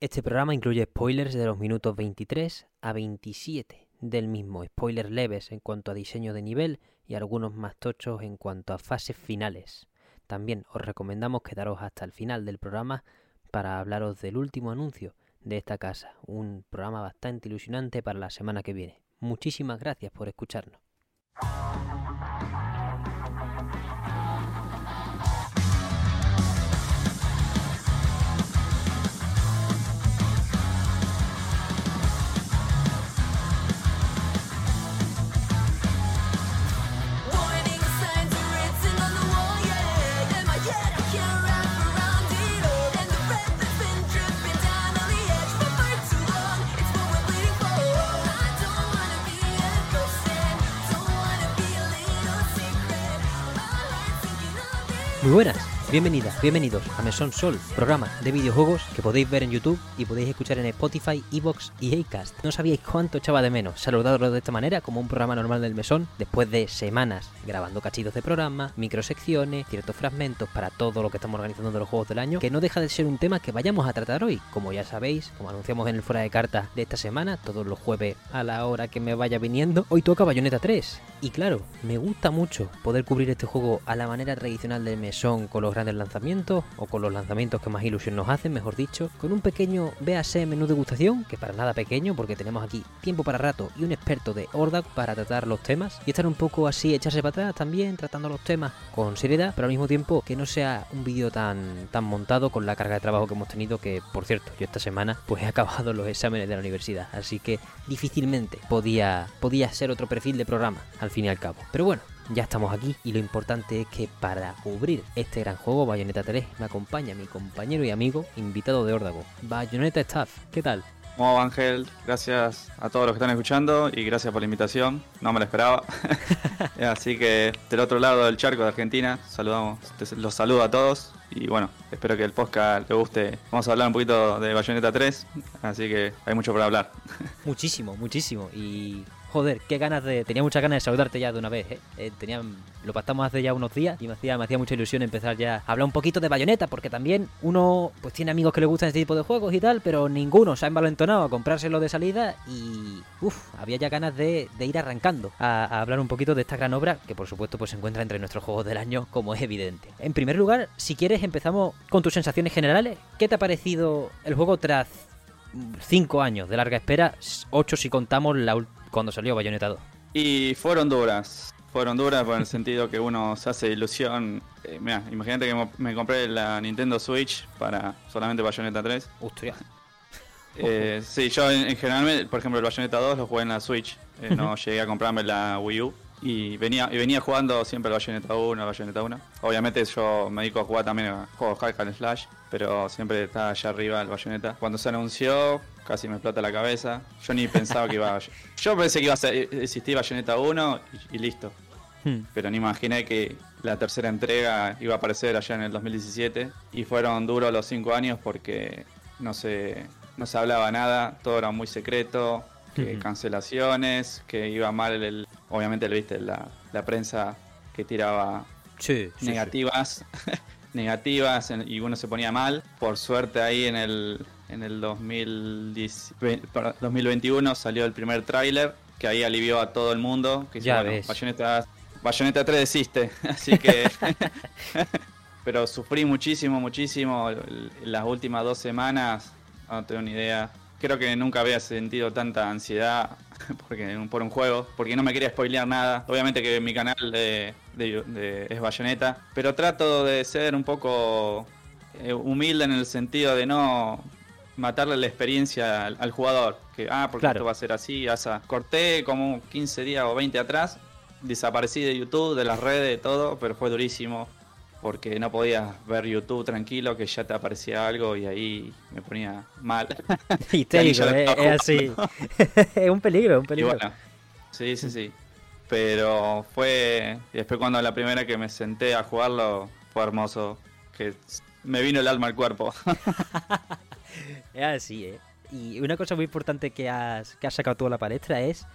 Este programa incluye spoilers de los minutos 23 a 27 del mismo, spoilers leves en cuanto a diseño de nivel y algunos más tochos en cuanto a fases finales. También os recomendamos quedaros hasta el final del programa para hablaros del último anuncio de esta casa, un programa bastante ilusionante para la semana que viene. Muchísimas gracias por escucharnos. Muy buenas, bienvenidas, bienvenidos a Mesón Sol, programa de videojuegos que podéis ver en YouTube y podéis escuchar en Spotify, Evox y Acast. No sabíais cuánto echaba de menos saludaros de esta manera como un programa normal del Mesón después de semanas grabando cachitos de programa, microsecciones, ciertos fragmentos para todo lo que estamos organizando de los juegos del año, que no deja de ser un tema que vayamos a tratar hoy. Como ya sabéis, como anunciamos en el fuera de cartas de esta semana, todos los jueves a la hora que me vaya viniendo, hoy toca Bayonetta 3. Y claro, me gusta mucho poder cubrir este juego a la manera tradicional del mesón con los grandes lanzamientos o con los lanzamientos que más ilusión nos hacen, mejor dicho, con un pequeño BAC menú degustación, que para nada pequeño porque tenemos aquí tiempo para rato y un experto de Ordak para tratar los temas y estar un poco así, echarse para atrás también, tratando los temas con seriedad, pero al mismo tiempo que no sea un vídeo tan, tan montado con la carga de trabajo que hemos tenido, que por cierto, yo esta semana pues he acabado los exámenes de la universidad, así que difícilmente podía, podía ser otro perfil de programa, al fin y al cabo. Pero bueno, ya estamos aquí y lo importante es que para cubrir este gran juego, Bayonetta 3, me acompaña mi compañero y amigo, invitado de Órdago, Bayonetta Staff. ¿Qué tal? ¿Cómo va, Ángel? Gracias a todos los que están escuchando y gracias por la invitación. No me la esperaba. Así que del otro lado del charco de Argentina, saludamos, los saludo a todos y bueno, espero que el podcast le guste. Vamos a hablar un poquito de Bayonetta 3, así que hay mucho por hablar. Muchísimo, muchísimo. Y joder, qué ganas de. Tenía muchas ganas de saludarte ya de una vez, ¿eh? Eh. Lo pactamos hace ya unos días y me hacía, me hacía mucha ilusión empezar ya a hablar un poquito de bayoneta, porque también uno pues tiene amigos que le gustan este tipo de juegos y tal, pero ninguno se ha envalentonado a comprárselo de salida y. Uff, había ya ganas de, ir arrancando a, hablar un poquito de esta gran obra que por supuesto pues se encuentra entre nuestros juegos del año, como es evidente. En primer lugar, si quieres, empezamos con tus sensaciones generales. ¿Qué te ha parecido el juego tras cinco años de larga espera, ocho si contamos la ul- cuando salió Bayonetta 2. Y fueron duras. Fueron duras por el sentido que uno se hace ilusión. Eh, mira, imagínate que me compré la Nintendo Switch para solamente Bayonetta 3. Hostia. Eh, sí, yo en, en general, por ejemplo, el Bayonetta 2 lo jugué en la Switch. Eh, no llegué a comprarme la Wii U. Y venía, y venía jugando siempre el Bayonetta 1, el Bayonetta 1. Obviamente yo me dedico a jugar también a juegos hack and slash, pero siempre está allá arriba el Bayonetta. Cuando se anunció, casi me explota la cabeza. Yo ni pensaba que iba a... Yo pensé que iba a ser- existir Bayonetta 1 y, y listo. Hmm. Pero ni imaginé que la tercera entrega iba a aparecer allá en el 2017. Y fueron duros los cinco años porque no se, no se hablaba nada, todo era muy secreto, que cancelaciones, que iba mal el... Obviamente, lo viste, la, la prensa que tiraba Sí, sí, negativas, negativas en- y uno se ponía mal. Por suerte ahí en el, en el 2010 ve- perdón, 2021 salió el primer tráiler que ahí alivió a todo el mundo. Que Ya bueno, ves. Bayonetta, Bayonetta 3 desiste, así que... Pero sufrí muchísimo, muchísimo las últimas dos semanas, no tengo ni idea. Creo que nunca había sentido tanta ansiedad porque, por un juego, porque no me quería spoilear nada. Obviamente que mi canal de, de- de- es Bayonetta, pero trato de ser un poco eh, humilde en el sentido de no matarle la experiencia al, al jugador. Que, ah, porque Claro. esto va a ser así. asa. Corté como 15 días o 20 atrás, desaparecí de YouTube, de las redes, de todo, pero fue durísimo. Porque no podías ver YouTube tranquilo, que ya te aparecía algo y ahí me ponía mal. Histérico, Ya ni eh, es así. es un peligro, un Y peligro. bueno, sí, sí, sí. Pero fue. Y después, cuando la primera que me senté a jugarlo, fue hermoso. Que me vino el alma al cuerpo. Es así, ¿eh? Y una cosa muy importante que has, que has sacado tú a la palestra es,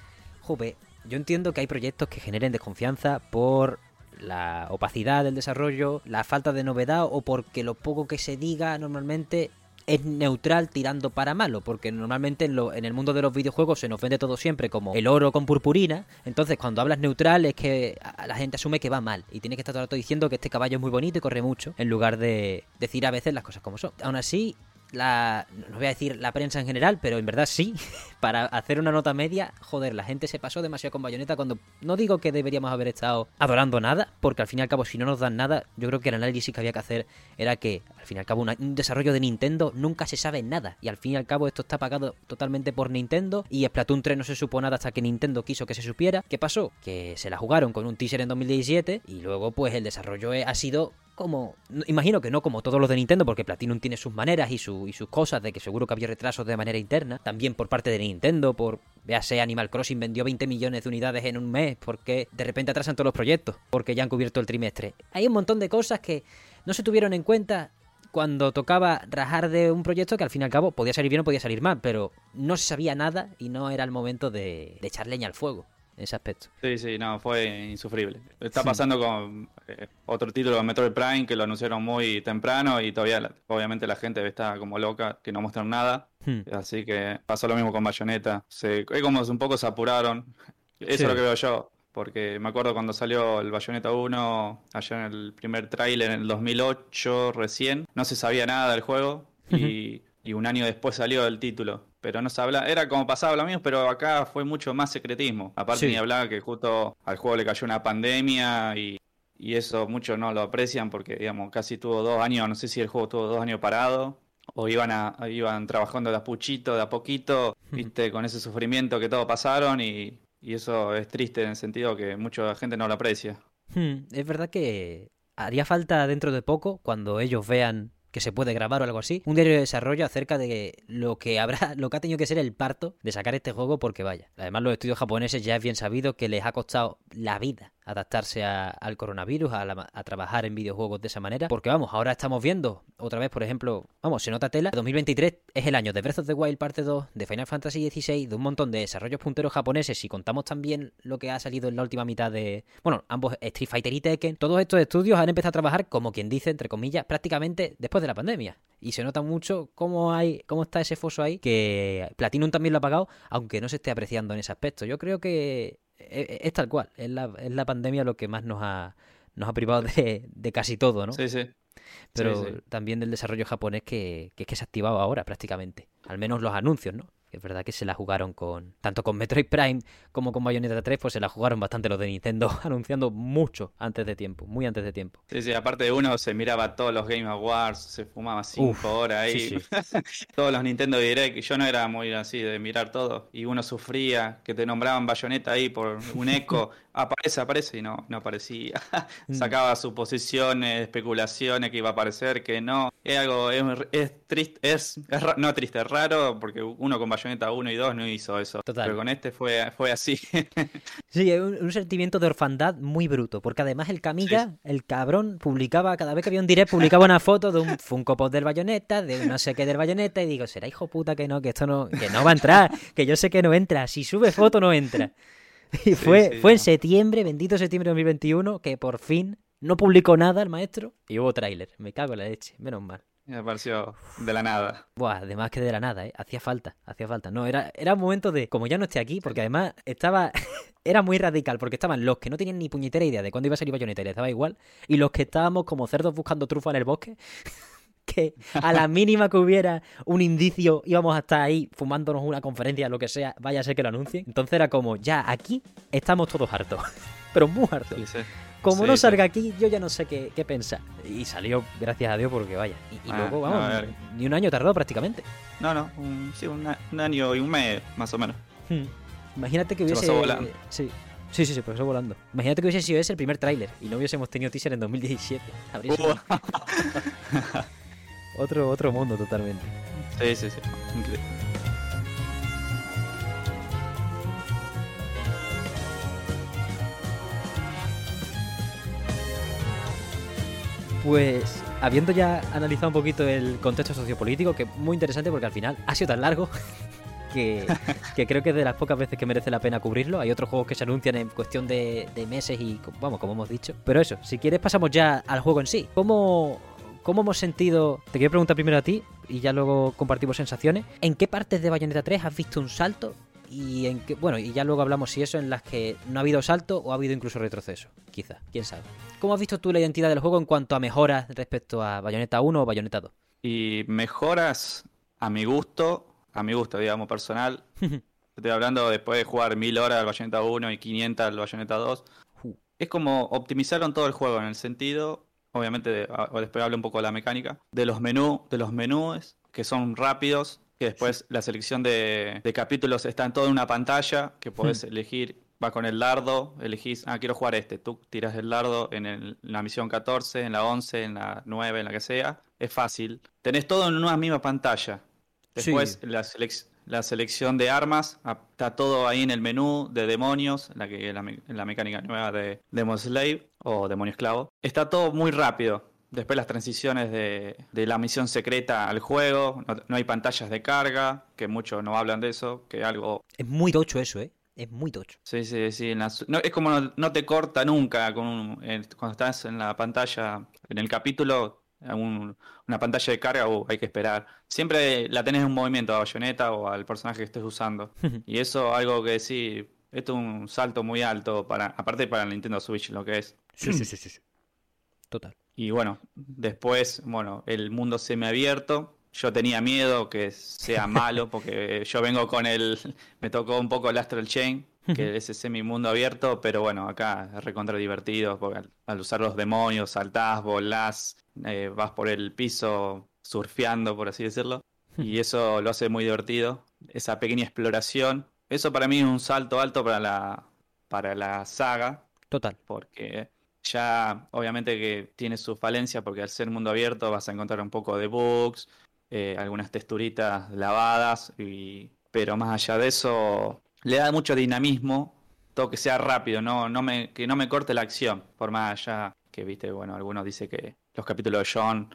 jope, yo entiendo que hay proyectos que generen desconfianza por la opacidad del desarrollo, la falta de novedad o porque lo poco que se diga normalmente es neutral tirando para malo, porque normalmente en, lo- en el mundo de los videojuegos se nos vende todo siempre como el oro con purpurina, entonces cuando hablas neutral es que la gente asume que va mal y tiene que estar todo el rato diciendo que este caballo es muy bonito y corre mucho, en lugar de decir a veces las cosas como son. Aún así, la, no voy a decir la prensa en general, pero en verdad sí, para hacer una nota media, joder, la gente se pasó demasiado con Bayonetta cuando no digo que deberíamos haber estado adorando nada, porque al fin y al cabo si no nos dan nada, yo creo que el análisis que había que hacer era que al fin y al cabo un desarrollo de Nintendo nunca se sabe nada, y al fin y al cabo esto está pagado totalmente por Nintendo, y Splatoon 3 no se supo nada hasta que Nintendo quiso que se supiera. ¿Qué pasó? Que se la jugaron con un teaser en 2017, y luego pues el desarrollo eh, ha sido como. no- Imagino que no como todos los de Nintendo, porque Platinum tiene sus maneras y, su, y sus cosas, de que seguro que había retrasos de manera interna. También por parte de Nintendo, por. Véase, Animal Crossing vendió 20 millones de unidades en un mes, porque de repente atrasan todos los proyectos, porque ya han cubierto el trimestre. Hay un montón de cosas que no se tuvieron en cuenta cuando tocaba rajar de un proyecto que al fin y al cabo podía salir bien o podía salir mal, pero no se sabía nada y no era el momento de, de echar leña al fuego en ese aspecto. Sí, sí, no, fue insufrible. Está pasando con eh, otro título de Metroid Prime que lo anunciaron muy temprano y todavía, la- obviamente, la gente está como loca, que no muestran nada. Hmm. Así que pasó lo mismo con Bayonetta. Se, es como un poco se apuraron. Eso Sí. es lo que veo yo. Porque me acuerdo cuando salió el Bayonetta 1, allá en el primer tráiler en el 2008 recién, no se sabía nada del juego y, y un año después salió el título. Pero no se habla, era como pasaba lo mismo, pero acá fue mucho más secretismo. Aparte Sí. ni hablar que justo al juego le cayó una pandemia y, y eso muchos no lo aprecian porque, digamos, casi tuvo dos años, no sé si el juego tuvo dos años parado o iban a, iban trabajando de a puchito, de a poquito, viste, con ese sufrimiento que todos pasaron y, y eso es triste en el sentido que mucha gente no lo aprecia. Hmm, es verdad que haría falta dentro de poco, cuando ellos vean que se puede grabar o algo así, un diario de desarrollo acerca de lo que habrá, lo que ha tenido que ser el parto de sacar este juego, porque vaya. Además, los estudios japoneses ya es bien sabido que les ha costado la vida adaptarse a- al coronavirus, a, la- a trabajar en videojuegos de esa manera. Porque vamos, ahora estamos viendo otra vez, por ejemplo, vamos, se nota tela. 2023 es el año de Breath of the Wild parte 2, de Final Fantasy XVI, de un montón de desarrollos punteros japoneses. Si contamos también lo que ha salido en la última mitad de, bueno, ambos Street Fighter y Tekken, todos estos estudios han empezado a trabajar como quien dice, entre comillas, prácticamente después de la pandemia. Y se nota mucho cómo hay, cómo está ese foso ahí, que Platinum también lo ha pagado, aunque no se esté apreciando en ese aspecto. Yo creo que es, es tal cual, es la, es la pandemia lo que más nos ha, nos ha privado de, de casi todo, ¿no? Sí, sí. Pero sí, sí. también del desarrollo japonés que, que es que se ha activado ahora prácticamente. Al menos los anuncios, ¿no? Es verdad que se la jugaron con. Tanto con Metroid Prime como con Bayonetta 3, pues se la jugaron bastante los de Nintendo, anunciando mucho antes de tiempo, muy antes de tiempo. Sí, sí, aparte de uno se miraba todos los Game Awards, se fumaba cinco Uf, horas ahí, sí, todos los Nintendo Direct, y yo no era muy así de mirar todo, y uno sufría que te nombraban Bayonetta ahí por un eco, aparece, aparece, y no, no aparecía, sacaba suposiciones, especulaciones que iba a aparecer, que no, es algo, es, es triste, es, es no triste, es raro, porque uno con Bayonetta 1 y 2 no hizo eso, Total. pero con este fue, fue así. Sí, es un, un sentimiento de orfandad muy bruto, porque además el Kamiga, el cabrón, publicaba, cada vez que había un direct, publicaba una foto de un Funko Pop del Bayonetta, de no sé qué del Bayonetta, y digo, será hijo puta que no, que esto no, que no va a entrar, que yo sé que no entra, si sube foto no entra. Y fue, sí, fue en septiembre, bendito septiembre de 2021, que por fin no publicó nada el maestro, y hubo tráiler, me cago en la leche, menos mal. Me pareció de la nada. Buah, además que de la nada, ¿eh? Hacía falta, hacía falta. No, era, era un momento de, como ya no esté aquí, porque además estaba, era muy radical, porque estaban los que no tenían ni puñetera idea de cuándo iba a salir Bayonetta les daba igual, y los que estábamos como cerdos buscando trufa en el bosque, que a la mínima que hubiera un indicio íbamos a estar ahí fumándonos una conferencia, lo que sea, vaya a ser que lo anuncien. Entonces era como, ya, aquí estamos todos hartos, pero muy hartos. Sí, sí. Como Sí, no salga aquí, yo ya no sé qué, qué pensar. Y salió, gracias a Dios, porque vaya. Y, y Ah, luego, no, vamos, ver. ni un año tardó prácticamente. No, no, un, sí, un, un año y un mes, más o menos. Hmm. Imagínate que Se hubiese. pasó volando. Sí. Sí, sí, se pasó volando. Imagínate que hubiese sido ese el primer tráiler y no hubiésemos tenido teaser en 2017. Habría sido otro, otro mundo totalmente. Sí, sí, sí. Increíble. Pues, habiendo ya analizado un poquito el contexto sociopolítico, que es muy interesante porque al final ha sido tan largo que, creo que es de las pocas veces que merece la pena cubrirlo. Hay otros juegos que se anuncian en cuestión de, de meses y, vamos, como hemos dicho. Pero eso, si quieres pasamos ya al juego en sí. ¿Cómo, ¿Cómo hemos sentido? Te quiero preguntar primero a ti y ya luego compartimos sensaciones. ¿En qué partes de Bayonetta 3 has visto un salto? Y en qué, bueno, y ya luego hablamos si eso en las que no ha habido salto o ha habido incluso retroceso, quizá, quién sabe. ¿Cómo has visto tú la identidad del juego en cuanto a mejoras respecto a Bayonetta 1 o Bayonetta 2? Y mejoras a mi gusto, a mi gusto, digamos, personal. Estoy hablando después de jugar mil horas al Bayonetta 1 y 500 al Bayonetta 2. Ju. Es como optimizaron todo el juego en el sentido, obviamente, de- a- o después hablo un poco de la mecánica, de los menús, de los menús que son rápidos, que después la selección de, de capítulos está en toda una pantalla, que podés elegir, con el dardo, elegís, ah, quiero jugar este, tú tiras el dardo en, el- en la misión 14, en la 11, en la 9, en la que sea, es fácil. Tenés todo en una misma pantalla. Después Sí. la, selec- la selección de armas, ah, está todo ahí en el menú de demonios, la que la, me- la mecánica nueva de Demon Slave o Demonio Esclavo. Está todo muy rápido. Después las transiciones de, de la misión secreta al juego, no, no hay pantallas de carga, que muchos no hablan de eso, que algo... Es muy tocho eso, ¿eh? Es muy tocho. Sí, sí, sí. en las- no, es como no, no te corta nunca con un- en- cuando estás en la pantalla, en el capítulo, un- una pantalla de carga, uh, hay que esperar. Siempre la tenés en un movimiento a Bayonetta o al personaje que estés usando. Y eso algo que sí, esto es un salto muy alto, para aparte para el Nintendo Switch, lo que es. Sí, sí, sí, sí. sí. Total. Y bueno, después, bueno, el mundo semiabierto. Yo tenía miedo que sea malo porque yo vengo con el... Me tocó un poco el Astral Chain, que es ese semi-mundo abierto, pero bueno, acá es recontra divertido porque al, al usar los demonios saltás, volás, eh, vas por el piso surfeando, por así decirlo. Y eso lo hace muy divertido. Esa pequeña exploración. Eso para mí es un salto alto para la, para la saga Total. porque ya obviamente que tiene su falencia porque al ser mundo abierto vas a encontrar un poco de bugs, eh, algunas texturitas lavadas, y... pero más allá de eso le da mucho dinamismo, todo que sea rápido, no, no me, que no me corte la acción, por más allá que viste, bueno, algunos dicen que los capítulos de John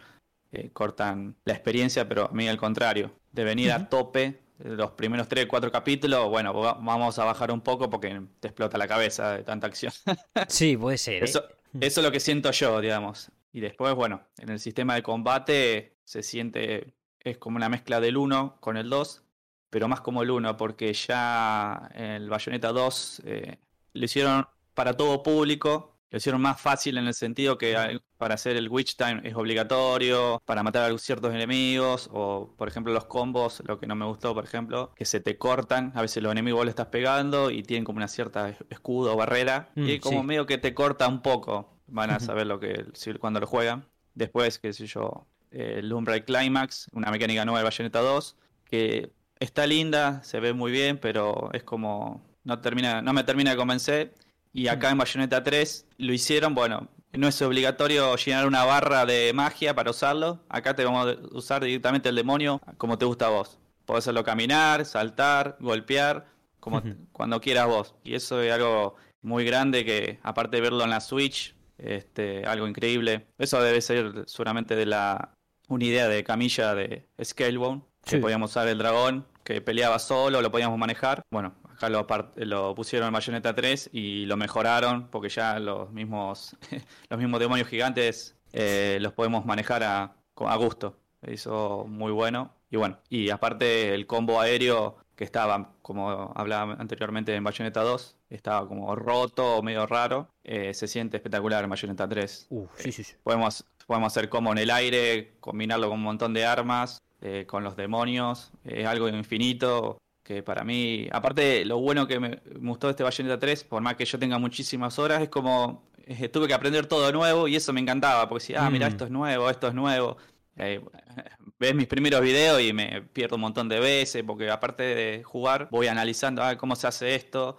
eh, cortan la experiencia, pero a mí al contrario, de venir a tope los primeros 3, 4 capítulos, bueno, va- vamos a bajar un poco porque te explota la cabeza de tanta acción. Sí, puede ser. ¿eh? Eso, eso es lo que siento yo, digamos. Y después, bueno, en el sistema de combate se siente, es como una mezcla del 1 con el 2, pero más como el 1, porque ya el Bayonetta 2 eh, lo hicieron para todo público, lo hicieron más fácil en el sentido que para hacer el Witch Time es obligatorio, para matar a ciertos enemigos, o por ejemplo los combos, lo que no me gustó, por ejemplo, que se te cortan, a veces los enemigos vos le estás pegando y tienen como una cierta escudo o barrera, Mm, y como sí. medio que te corta un poco, van a saber lo que cuando lo juegan. Después, qué sé yo, el Umbral Climax, una mecánica nueva de Bayonetta 2, que está linda, se ve muy bien, pero es como no termina, no me termina de convencer. Y acá en Bayonetta 3 lo hicieron, bueno, no es obligatorio llenar una barra de magia para usarlo. Acá te vamos a usar directamente el demonio como te gusta a vos. Podés hacerlo caminar, saltar, golpear, como cuando quieras vos. Y eso es algo muy grande que, aparte de verlo en la Switch, este, algo increíble. Eso debe ser seguramente de la una idea de camilla de Scalebone, que Sí. podíamos usar el dragón, que peleaba solo, lo podíamos manejar. Bueno, acá lo, lo pusieron en Bayonetta 3 y lo mejoraron, porque ya los mismos, los mismos demonios gigantes eh, los podemos manejar a, a gusto. Eso muy bueno. Y bueno, y aparte el combo aéreo que estaba, como hablaba anteriormente en Bayonetta 2, estaba como roto o medio raro, eh, se siente espectacular en Bayonetta 3. Uf, sí, sí, sí. Podemos, podemos hacer combo en el aire, combinarlo con un montón de armas, eh, con los demonios, es algo infinito que para mí, aparte lo bueno que me, gustó de este Bayonetta 3, por más que yo tenga muchísimas horas, es como eh, tuve que aprender todo nuevo y eso me encantaba, porque si, ah, mira, Mm. esto es nuevo, esto es nuevo. Eh, ves mis primeros videos y me pierdo un montón de veces, porque aparte de jugar, voy analizando ah, cómo se hace esto.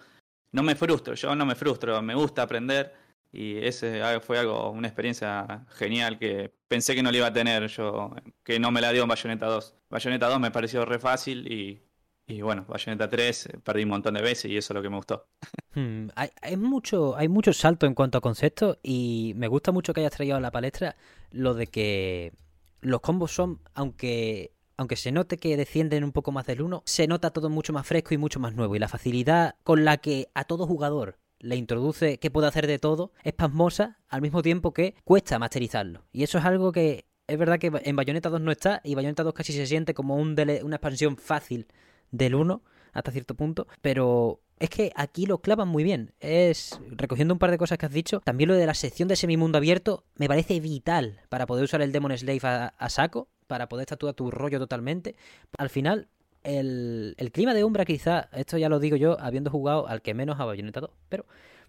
No me frustro, yo no me frustro, me gusta aprender. Y ese fue algo, una experiencia genial que pensé que no le iba a tener yo, que no me la dio en Bayonetta 2. Bayonetta 2 me pareció re fácil y, y bueno, Bayonetta 3 eh, perdí un montón de veces y eso es lo que me gustó. Hmm, hay, mucho, hay mucho salto en cuanto a conceptos y me gusta mucho que hayas traído a la palestra lo de que los combos son, aunque, aunque se note que descienden un poco más del uno, se nota todo mucho más fresco y mucho más nuevo. Y la facilidad con la que a todo jugador le introduce que puede hacer de todo es pasmosa al mismo tiempo que cuesta masterizarlo. Y eso es algo que Es verdad que en Bayonetta 2 no está y Bayonetta 2 casi se siente como un una expansión fácil del 1 hasta cierto punto, pero es que aquí lo clavan muy bien. Es recogiendo un par de cosas que has dicho, también lo de la sección de semimundo abierto me parece vital para poder usar el Demon Slave a, a saco, para poder estar tú a tu rollo totalmente. Al final el, el clima de Umbra quizá, esto ya lo digo yo habiendo jugado al que menos a Bayonetta 2, pero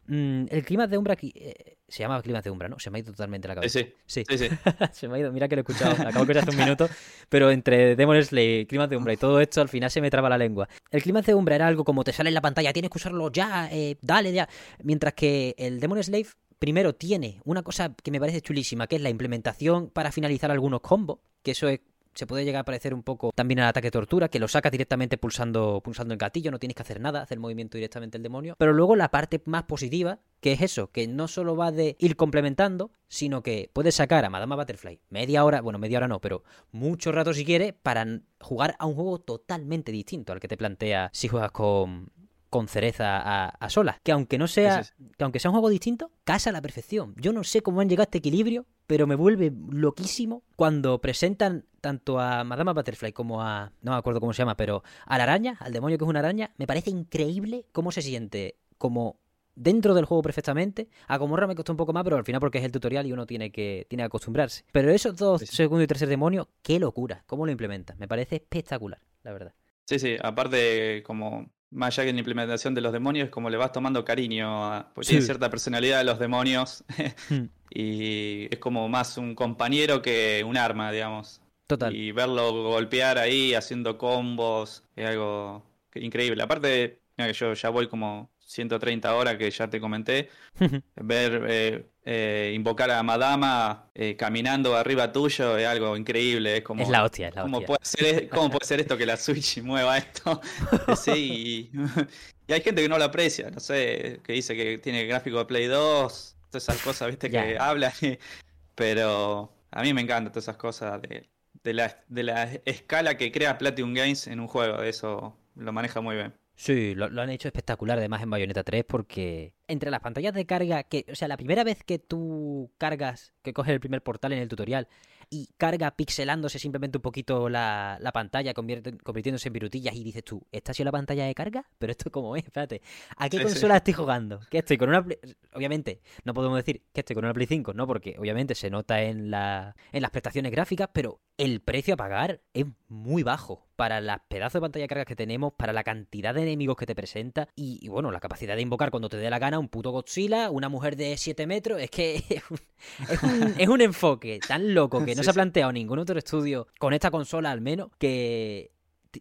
mm, el clima de Umbra eh, se llama clima de Umbra, ¿no? Se me ha ido totalmente la cabeza. sí, Sí. sí, sí. se me ha ido, mira que lo he escuchado, acabo de escuchar hace un minuto, pero entre Demon Slayer, Climas de Umbra y todo esto, al final se me traba la lengua. El Climas de Umbra era algo como te sale en la pantalla, tienes que usarlo ya, eh, dale ya. Mientras que el Demon Slave, primero tiene una cosa que me parece chulísima, que es la implementación para finalizar algunos combos, que eso es se puede llegar a parecer un poco también al ataque tortura, que lo sacas directamente pulsando, pulsando el gatillo, no tienes que hacer nada, hacer movimiento directamente el demonio. Pero luego la parte más positiva, que es eso, que no solo va de ir complementando, sino que puedes sacar a Madama Butterfly media hora, bueno, media hora no, pero mucho rato si quieres, para jugar a un juego totalmente distinto al que te plantea si juegas con con cereza a, a solas. Que aunque no sea. Que aunque sea un juego distinto, casa a la perfección. Yo no sé cómo han llegado a este equilibrio, pero me vuelve loquísimo cuando presentan tanto a Madama Butterfly como a. No me acuerdo cómo se llama, pero a la araña, al demonio que es una araña. Me parece increíble cómo se siente como dentro del juego perfectamente. A Gomorra me costó un poco más, pero al final porque es el tutorial y uno tiene que, tiene que acostumbrarse. Pero esos dos, sí. segundo y tercer demonio, qué locura. ¿Cómo lo implementan? Me parece espectacular, la verdad. Sí, sí, aparte, como más allá que en la implementación de los demonios, como le vas tomando cariño, a, porque Sí. tiene cierta personalidad de los demonios Hmm, y es como más un compañero que un arma, digamos. Total. Y verlo golpear ahí, haciendo combos, es algo increíble. Aparte, mira que yo ya voy como 130 horas que ya te comenté, ver, eh, eh, invocar a Madama eh, caminando arriba tuyo es algo increíble, es como... es la hostia, es la ¿Cómo hostia. puede, ser, ¿Cómo puede ser esto que la Switch mueva esto? Sí, y, y hay gente que no lo aprecia, no sé, que dice que tiene gráfico de Play 2, todas esas cosas, viste, que y- pero a mí me encantan todas esas cosas de, de la, de la escala que crea Platinum Games en un juego, eso lo maneja muy bien. Sí, lo, lo han hecho espectacular además en Bayonetta 3 porque entre las pantallas de carga que, o sea, la primera vez que tú cargas, que coges el primer portal en el tutorial y carga pixelándose simplemente un poquito la, la pantalla, convirtiéndose en virutillas y dices tú, ¿esta ha sido la pantalla de carga? Pero esto cómo es, espérate, ¿a qué Sí, sí. consola estoy jugando? ¿Qué estoy con una Play- Obviamente, no podemos decir que estoy con una Play 5, ¿no? Porque obviamente se nota en, la, en las prestaciones gráficas, pero el precio a pagar es muy bajo para las pedazos de pantalla de carga que tenemos, para la cantidad de enemigos que te presenta y, y, bueno, la capacidad de invocar cuando te dé la gana un puto Godzilla, una mujer de 7 metros, es que es un, es un, es un enfoque tan loco que no Sí, se ha sí. planteado ningún otro estudio con esta consola al menos, que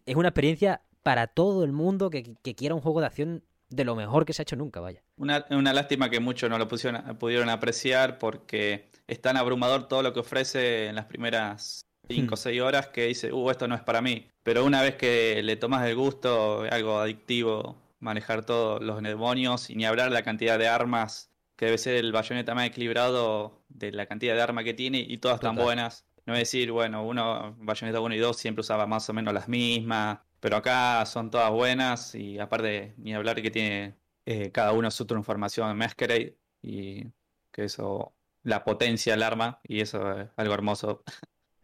es una experiencia para todo el mundo que, que quiera un juego de acción de lo mejor que se ha hecho nunca, vaya. Una, una lástima que muchos no lo pusieron, pudieron apreciar porque es tan abrumador todo lo que ofrece en las primeras 5 o 6 horas que dice, uh, esto no es para mí. Pero una vez que le tomas el gusto, es algo adictivo manejar todos los demonios y ni hablar de la cantidad de armas que debe ser el bayoneta más equilibrado de la cantidad de armas que tiene y todas tan buenas. No es decir, bueno, uno, Bayonetta 1 y 2 siempre usaba más o menos las mismas, pero acá son todas buenas y aparte ni hablar que tiene eh, cada uno su transformación en Masquerade y que eso la potencia el arma y eso es algo hermoso.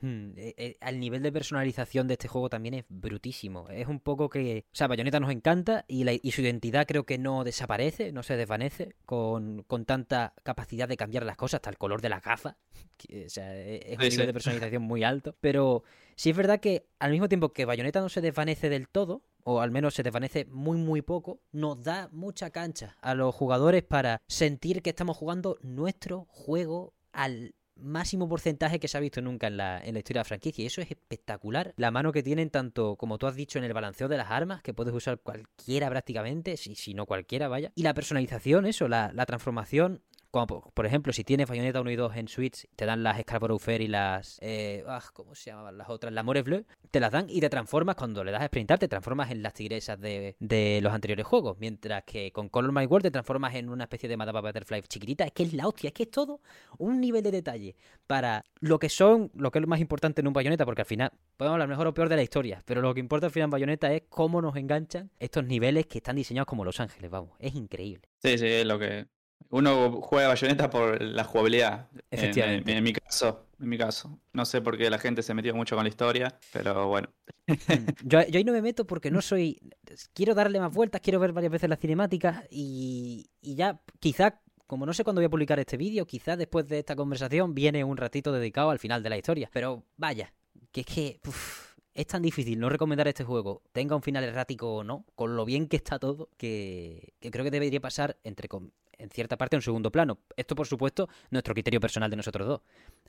Hmm, eh, eh, al nivel de personalización de este juego también es brutísimo. Es un poco que. O sea, Bayonetta nos encanta y, la- y su identidad creo que no desaparece, no se desvanece con, con tanta capacidad de cambiar las cosas, hasta el color de la gafa. que, o sea, e- es un Sí, nivel sí. de personalización muy alto. Pero sí es verdad que al mismo tiempo que Bayonetta no se desvanece del todo, o al menos se desvanece muy muy poco, nos da mucha cancha a los jugadores para sentir que estamos jugando nuestro juego al máximo porcentaje que se ha visto nunca en la, en la historia de la franquicia. Y eso es espectacular. La mano que tienen tanto, como tú has dicho, en el balanceo de las armas, que puedes usar cualquiera prácticamente, si, si no cualquiera, vaya. Y la personalización, eso, la, la transformación. Como por, ejemplo, si tienes Bayonetta 1 y 2 en Switch, te dan las Scarborough Fair y las. Eh, ah, ¿Cómo se llamaban las otras? Las More Bleu. Te las dan y te transformas cuando le das a sprintar, te transformas en las tigresas de, de los anteriores juegos. Mientras que con Color My World te transformas en una especie de Madame Butterfly chiquitita. Es que es la hostia, es que es todo un nivel de detalle para lo que son, lo que es lo más importante en un bayoneta, porque al final podemos hablar mejor o peor de la historia, pero lo que importa al final en bayoneta es cómo nos enganchan estos niveles que están diseñados como Los Ángeles, vamos, es increíble. Sí, sí, es lo que Uno juega Bayonetta por la jugabilidad. En- Efectivamente. En, en mi caso, en mi caso. No sé por qué la gente se metió mucho con la historia, pero bueno. Yo, yo ahí no me meto porque no soy. Quiero darle más vueltas, quiero ver varias veces las cinemáticas y, y ya, quizá, como no sé cuándo voy a publicar este vídeo, quizá después de esta conversación viene un ratito dedicado al final de la historia. Pero vaya, que es que. uf, es tan difícil no recomendar este juego, tenga un final errático o no, con lo bien que está todo, que, que creo que debería pasar entre com- en cierta parte a un segundo plano. Esto, por supuesto, nuestro criterio personal de nosotros dos.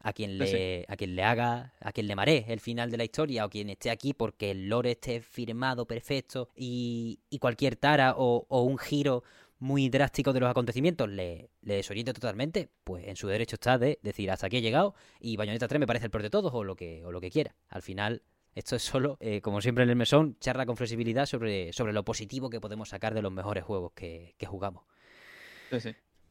A quien Sí, le, a quien le haga, a quien le maree el final de la historia, o quien esté aquí porque el lore esté firmado perfecto y, y cualquier tara o, o un giro muy drástico de los acontecimientos le, le desoriente totalmente, pues en su derecho está de decir hasta aquí he llegado y Bayonetta 3 me parece el peor de todos o lo que, o lo que quiera. Al final, esto es solo, eh, como siempre en el mesón, charla con flexibilidad sobre, sobre lo positivo que podemos sacar de los mejores juegos que, que jugamos.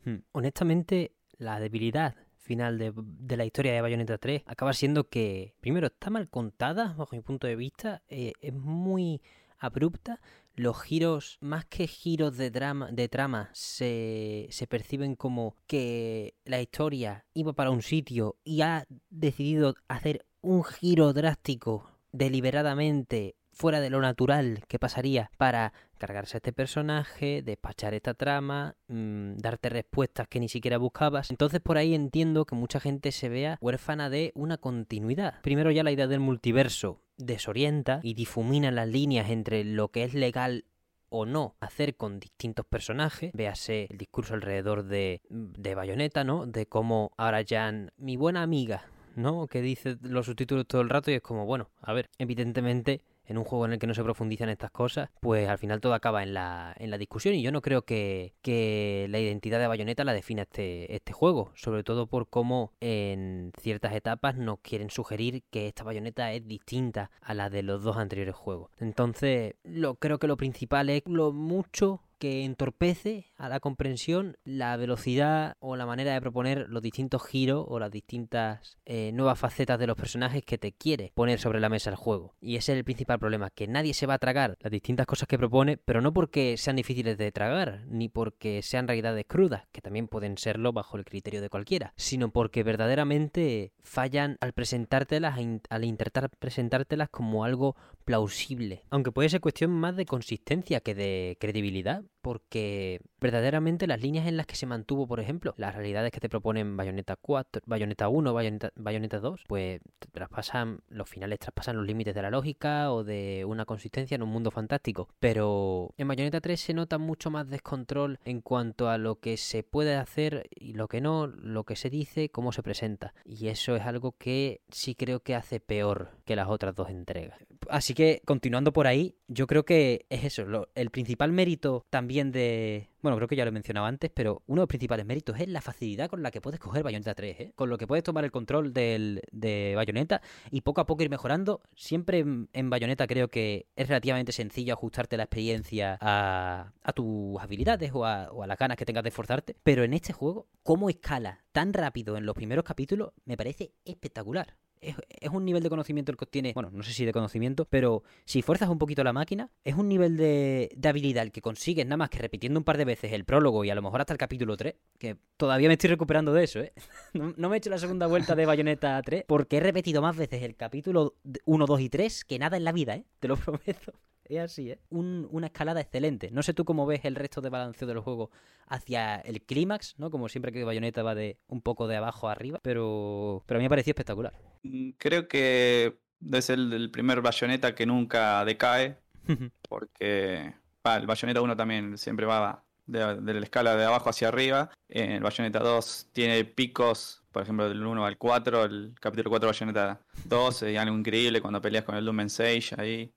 Hmm. Honestamente, la debilidad final de, de la historia de Bayonetta 3 acaba siendo que, primero, está mal contada, bajo mi punto de vista, eh, es muy abrupta. Los giros, más que giros de drama, de trama, se, se perciben como que la historia iba para un sitio y ha decidido hacer un giro drástico deliberadamente fuera de lo natural que pasaría para cargarse a este personaje, despachar esta trama, mm, darte respuestas que ni siquiera buscabas. Entonces por ahí entiendo que mucha gente se vea huérfana de una continuidad. Primero ya la idea del multiverso desorienta y difumina las líneas entre lo que es legal o no hacer con distintos personajes. Véase el discurso alrededor de, de Bayonetta, ¿no? De cómo ahora Jan, mi buena amiga, ¿no? Que dice los subtítulos todo el rato y es como, bueno, a ver, evidentemente en un juego en el que no se profundizan estas cosas, pues al final todo acaba en la, en la discusión y yo no creo que, que la identidad de Bayonetta la defina este, este juego, sobre todo por cómo en ciertas etapas nos quieren sugerir que esta Bayonetta es distinta a la de los dos anteriores juegos. Entonces, lo, creo que lo principal es lo mucho que entorpece a la comprensión la velocidad o la manera de proponer los distintos giros o las distintas eh, nuevas facetas de los personajes que te quiere poner sobre la mesa el juego. Y ese es el principal problema, que nadie se va a tragar las distintas cosas que propone, pero no porque sean difíciles de tragar, ni porque sean realidades crudas, que también pueden serlo bajo el criterio de cualquiera, sino porque verdaderamente fallan al presentártelas, al intentar presentártelas como algo plausible. Aunque puede ser cuestión más de consistencia que de credibilidad, porque verdaderamente las líneas en las que se mantuvo, por ejemplo, las realidades que te proponen Bayonetta 4, Bayonetta 1, Bayonetta, Bayonetta 2, pues traspasan, los finales traspasan los límites de la lógica o de una consistencia en un mundo fantástico. Pero en Bayonetta 3 se nota mucho más descontrol en cuanto a lo que se puede hacer y lo que no, lo que se dice, cómo se presenta. Y eso es algo que sí creo que hace peor que las otras dos entregas. Así que, continuando por ahí, yo creo que es eso, el principal mérito también de... Bueno, creo que ya lo he mencionado antes, pero uno de los principales méritos es la facilidad con la que puedes coger Bayonetta 3, ¿eh? Con lo que puedes tomar el control del, de Bayonetta y poco a poco ir mejorando. Siempre en, en Bayonetta creo que es relativamente sencillo ajustarte la experiencia a, a tus habilidades o a, o a las ganas que tengas de esforzarte. Pero en este juego, cómo escala tan rápido en los primeros capítulos, me parece espectacular. Es, un nivel de conocimiento el que tiene, bueno, no sé si de conocimiento, pero si fuerzas un poquito la máquina, es un nivel de, habilidad el que consigues nada más que repitiendo un par de veces el prólogo y a lo mejor hasta el capítulo 3, que todavía me estoy recuperando de eso, ¿eh? No, no me he hecho la segunda vuelta de Bayonetta 3 porque he repetido más veces el capítulo 1, 2 y 3 que nada en la vida, ¿eh? Te lo prometo. Es así, ¿eh? Un- una escalada excelente. No sé tú cómo ves el resto de balanceo del juego hacia el clímax, ¿no? Como siempre que Bayonetta va de un poco de abajo a arriba, pero, pero a mí me pareció espectacular. Mm, Creo que ser el, el primer Bayonetta que nunca decae, porque el Bayonetta 1 también siempre va de, de la escala de abajo hacia arriba. El Bayonetta 2 tiene picos, por ejemplo, del 1 al 4, el capítulo 4 de Bayonetta 2 es algo increíble cuando peleas con el Lumen Sage ahí.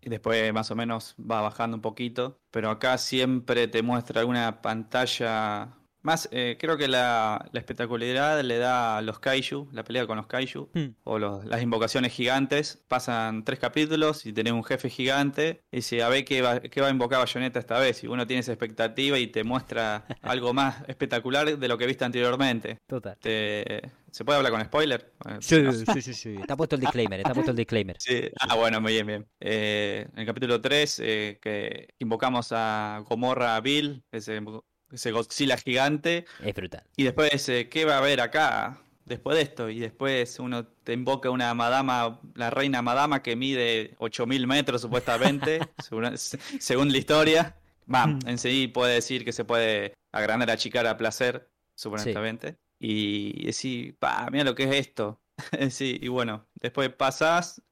Y después más o menos va bajando un poquito. Pero acá siempre te muestra alguna pantalla. Más, eh, creo que la, la espectacularidad le da a los kaiju, la pelea con los kaiju, Hmm. o los- las invocaciones gigantes. Pasan tres capítulos y tenés un jefe gigante. Y dice, a ver qué va, qué va a invocar Bayonetta esta vez. Y uno tiene esa expectativa y te muestra algo más espectacular de lo que viste anteriormente. Total. Te- ¿Se puede hablar con spoiler? Sí, no. sí, sí, sí. Está puesto el disclaimer, está puesto el disclaimer. Sí, ah, bueno, muy bien, bien. Eh, en el capítulo 3, eh, que invocamos a Gomorra Bill, ese ese Godzilla gigante. Es brutal. Y después, ¿qué va a haber acá después de esto? Y después uno te invoca una madama, la reina madama que mide 8000 metros supuestamente, según, según la historia. Va, en sí puede decir que se puede agrandar, achicar a placer, supuestamente. Y decir, pa, mira lo que es esto. sí, y bueno, después pasas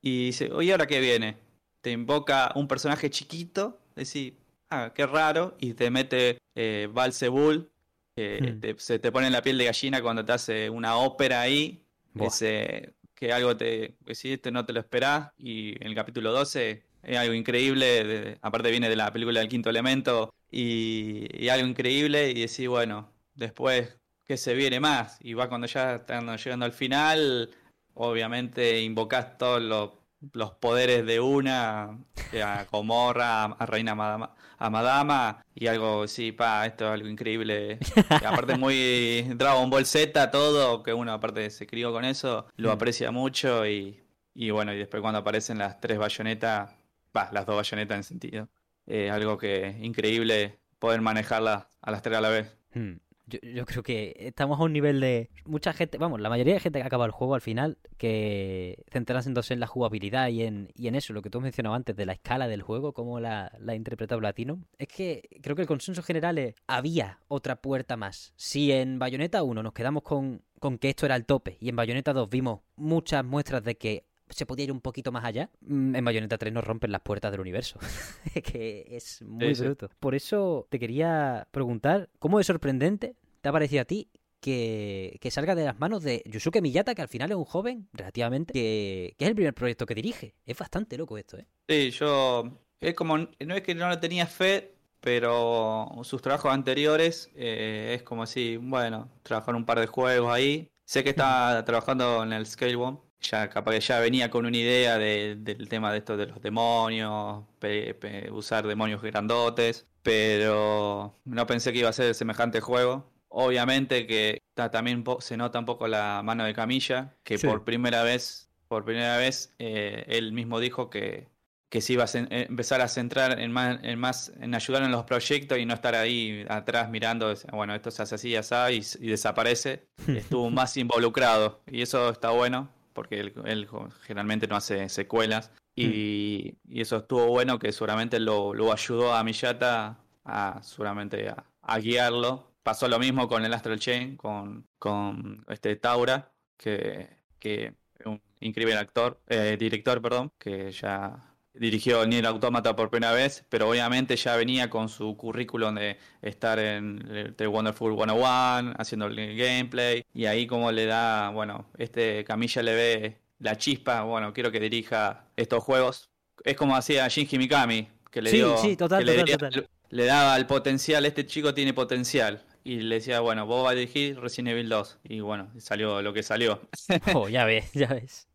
y dice, oye, ¿ahora qué viene? Te invoca un personaje chiquito, decís, ah, qué raro, y te mete eh, Balzebul, que Hmm. te- se te pone en la piel de gallina cuando te hace una ópera ahí, ese, que algo te, este no te lo esperás, y en el capítulo 12 es algo increíble, de- aparte viene de la película del quinto elemento, y, y algo increíble, y decís, bueno, después, ¿qué se viene más? Y va cuando ya están llegando al final, obviamente invocás todos los, los poderes de una, eh, a Comorra, a, Reina Madama, a Madama, y algo, sí, pa, esto es algo increíble. Y aparte muy Dragon Ball Z, todo, que uno aparte se crió con eso, lo Mm. aprecia mucho y, y bueno, y después cuando aparecen las tres bayonetas, va, las dos bayonetas en sentido, eh, algo que es increíble poder manejarlas a las tres a la vez. Hmm. Yo, creo que estamos a un nivel de. Mucha gente, vamos, la mayoría de gente que acaba el juego al final, que centrándose en la jugabilidad y en, y en eso, lo que tú has mencionado antes, de la escala del juego, cómo la, la ha interpretado Platinum, es que creo que el consenso general es: había otra puerta más. Si en Bayonetta 1 nos quedamos con, con que esto era el tope, y en Bayonetta 2 vimos muchas muestras de que se podía ir un poquito más allá, mm, en Bayonetta 3 nos rompen las puertas del universo. que es muy Sí, sí. bruto. Por eso te quería preguntar, ¿cómo de sorprendente te ha parecido a ti que, que salga de las manos de Yusuke Miyata, que al final es un joven, relativamente, que, que es el primer proyecto que dirige? Es bastante loco esto, ¿eh? Sí, yo. Es como. No es que no le tenía fe, pero sus trabajos anteriores eh, es como si, bueno, trabajar un par de juegos ahí. Sé que está trabajando en el Scalebone. Ya capaz que ya venía con una idea de- del tema de esto de los demonios, pe- pe- usar demonios grandotes, pero no pensé que iba a ser semejante juego. Obviamente que ta- también se nota un poco la mano de Camilla, que Sí. por primera vez, por primera vez, eh, él mismo dijo que, que se iba a eh, empezar a centrar en más, en más, en ayudar en los proyectos y no estar ahí atrás mirando, bueno, esto se hace así, así, y, y desaparece. Estuvo más involucrado y eso está bueno, porque él, él generalmente no hace secuelas. Y, y eso estuvo bueno, que seguramente lo, lo ayudó a Miyata a seguramente a, a guiarlo. Pasó lo mismo con el Astral Chain, con, con este Taura, que, que es un increíble actor, eh, director, perdón, que ya dirigió Nier Automata por primera vez, pero obviamente ya venía con su currículum de estar en The Wonderful 101, haciendo el gameplay, y ahí como le da, bueno, este Camilla le ve la chispa, bueno, quiero que dirija estos juegos. Es como hacía Shinji Mikami, que le Sí, dio, sí, total, que le, total, daba el potencial, este chico tiene potencial. Y le decía, bueno, vos vas a dirigir Resident Evil 2. Y bueno, salió lo que salió. Oh, ya ves, ya ves.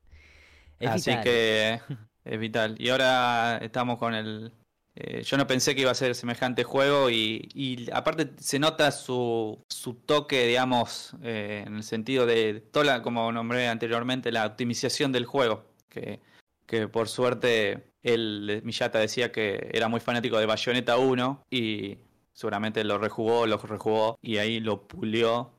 Es Así vital. que es vital. Y ahora estamos con el... eh, yo no pensé que iba a ser semejante juego y, y aparte se nota su, su toque, digamos, eh, en el sentido de, toda la- como nombré anteriormente, la optimización del juego. Que, que por suerte él, Miyata decía que era muy fanático de Bayonetta 1 y seguramente lo rejugó, lo rejugó y ahí lo pulió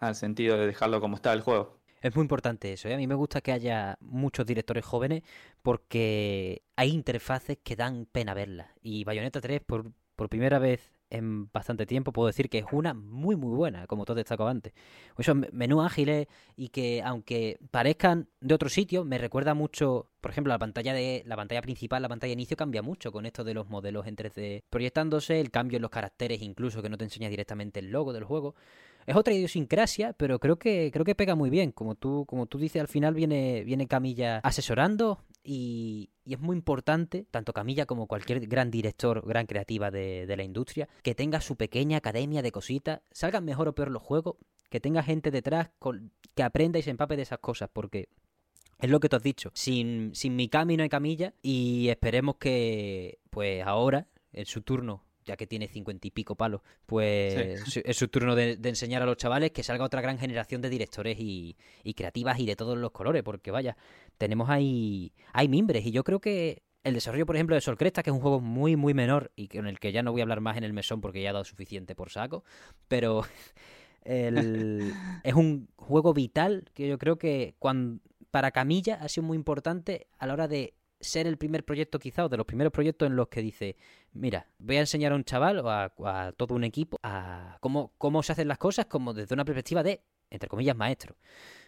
al sentido de dejarlo como está el juego. Es muy importante eso, ¿eh? A mí me gusta que haya muchos directores jóvenes porque hay interfaces que dan pena verlas. Y Bayonetta 3, por, por primera vez en bastante tiempo, puedo decir que es una muy, muy buena, como has destacado antes. Esos me- menús ágiles y que, aunque parezcan de otro sitio, me recuerda mucho, por ejemplo, la pantalla de la pantalla principal, la pantalla de inicio cambia mucho con esto de los modelos en 3D proyectándose, el cambio en los caracteres, incluso que no te enseña directamente el logo del juego. Es otra idiosincrasia, pero creo que creo que pega muy bien. Como tú, como tú dices, al final viene, viene Camilla asesorando y, y es muy importante, tanto Camilla como cualquier gran director, gran creativa de, de la industria, que tenga su pequeña academia de cositas, salgan mejor o peor los juegos, que tenga gente detrás que aprenda y se empape de esas cosas, porque es lo que tú has dicho. Sin, sin Mikami no hay Camilla y esperemos que, pues ahora, en su turno, ya que tiene cincuenta y pico palos, pues es su turno de, de enseñar a los chavales que salga otra gran generación de directores y, y creativas y de todos los colores, porque vaya, tenemos ahí, hay mimbres y yo creo que el desarrollo, por ejemplo, de Sol Cresta, que es un juego muy, muy menor y con el que ya no voy a hablar más en el mesón porque ya he dado suficiente por saco, pero el- es un juego vital que yo creo que cuan- para Camilla ha sido muy importante a la hora de ser el primer proyecto quizá o de los primeros proyectos en los que dice, mira, voy a enseñar a un chaval o a, a todo un equipo a cómo, cómo se hacen las cosas como desde una perspectiva de, entre comillas, maestro.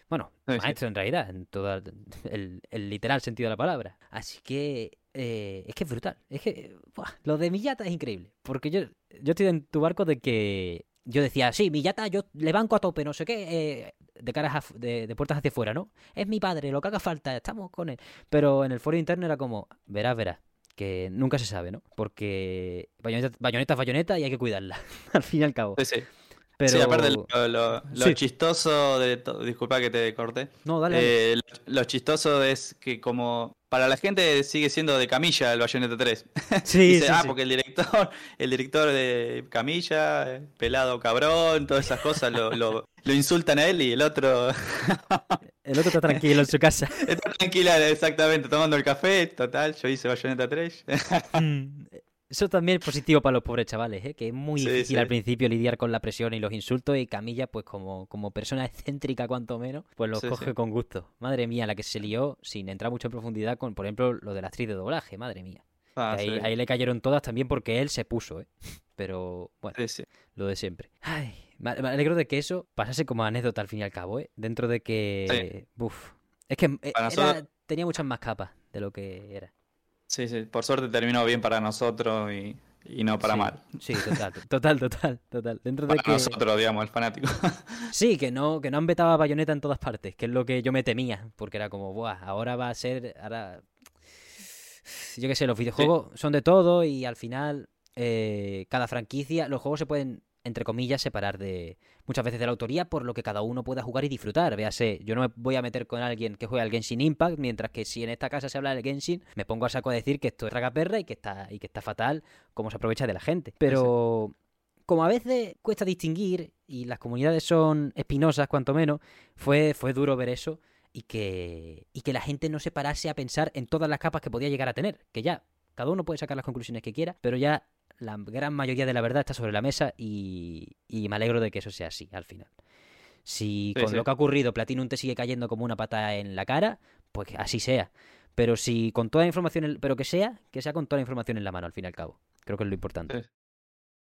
Bueno, Sí, sí. maestro en realidad, en todo el, el literal sentido de la palabra. Así que eh, es que es brutal. Es que buah, lo de Millata es increíble. Porque yo, yo estoy en tu barco de que yo decía, sí, Millata, yo le banco a tope, no sé qué, eh, de caras af- de, de puertas hacia afuera, ¿no? Es mi padre, lo que haga falta, estamos con él. Pero en el foro interno era como, verás, verás, que nunca se sabe, ¿no? Porque bayoneta, bayoneta es bayoneta y hay que cuidarla, al fin y al cabo. Sí, sí. Pero... Sí, aparte lo, lo- lo Sí. chistoso de disculpa que te corté, No, dale, dale. Eh, lo, lo chistoso es que como para la gente sigue siendo de Camilla el Bayonetta 3. sí, Dice, sí, ah, sí. porque el director, el director de Camilla, eh, pelado cabrón, todas esas cosas lo, lo, lo insultan a él y el otro El otro está tranquilo en su casa. está tranquila exactamente tomando el café, total, yo hice Bayonetta 3. Mm, Eso también es positivo para los pobres chavales, ¿eh? que es muy Sí, difícil sí. al principio lidiar con la presión y los insultos y Camilla, pues como, como persona excéntrica cuanto menos, pues los Sí, coge con gusto. Madre mía, la que se lió sin entrar mucho en profundidad con, por ejemplo, lo de la actriz de doblaje, madre mía. Ah, ahí, le cayeron todas también porque él se puso, ¿eh? Pero bueno, lo de siempre. Ay, me alegro de que eso pasase como anécdota al fin y al cabo, ¿eh? Dentro de que... Buf. Es que eh, era- tenía muchas más capas de lo que era. Sí, sí, por suerte terminó bien para nosotros y, y no para Sí, mal. Sí, total, total, total, total. Dentro de Para que... nosotros, digamos, el fanático. Sí, que no, que no han vetado a Bayonetta en todas partes, que es lo que yo me temía, porque era como, buah, ahora va a ser, ahora... Yo qué sé, los videojuegos son de todo y al final eh, cada franquicia, los juegos se pueden, entre comillas, separar de muchas veces de la autoría por lo que cada uno pueda jugar y disfrutar. Véase, yo no me voy a meter con alguien que juega al Genshin Impact, mientras que si en esta casa se habla del Genshin, me pongo a saco a decir que esto es perra y que está, y que está fatal cómo se aprovecha de la gente. Pero como a veces cuesta distinguir y las comunidades son espinosas, cuanto menos, fue, fue duro ver eso y que, y que la gente no se parase a pensar en todas las capas que podía llegar a tener. Que ya, cada uno puede sacar las conclusiones que quiera, pero ya la gran mayoría de la verdad está sobre la mesa y, y me alegro de que eso sea así al final. Si Sí, con sí. lo que ha ocurrido Platinum te sigue cayendo como una pata en la cara, pues así sea. Pero si con toda la información, en- pero que sea, que sea con toda la información en la mano al fin y al cabo. Creo que es lo importante. Sí.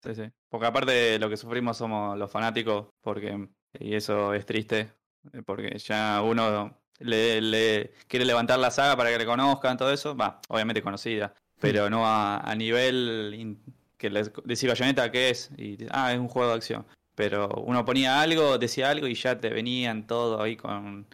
Sí, sí. Porque aparte de lo que sufrimos somos los fanáticos, porque y eso es triste, eh, porque ya uno le, le quiere levantar la saga para que le conozcan, todo eso, va, obviamente conocida, pero no a, a nivel in- que les decía Bayonetta que es, y ah, es un juego de acción. Pero uno ponía algo, decía algo y ya te venían todo ahí con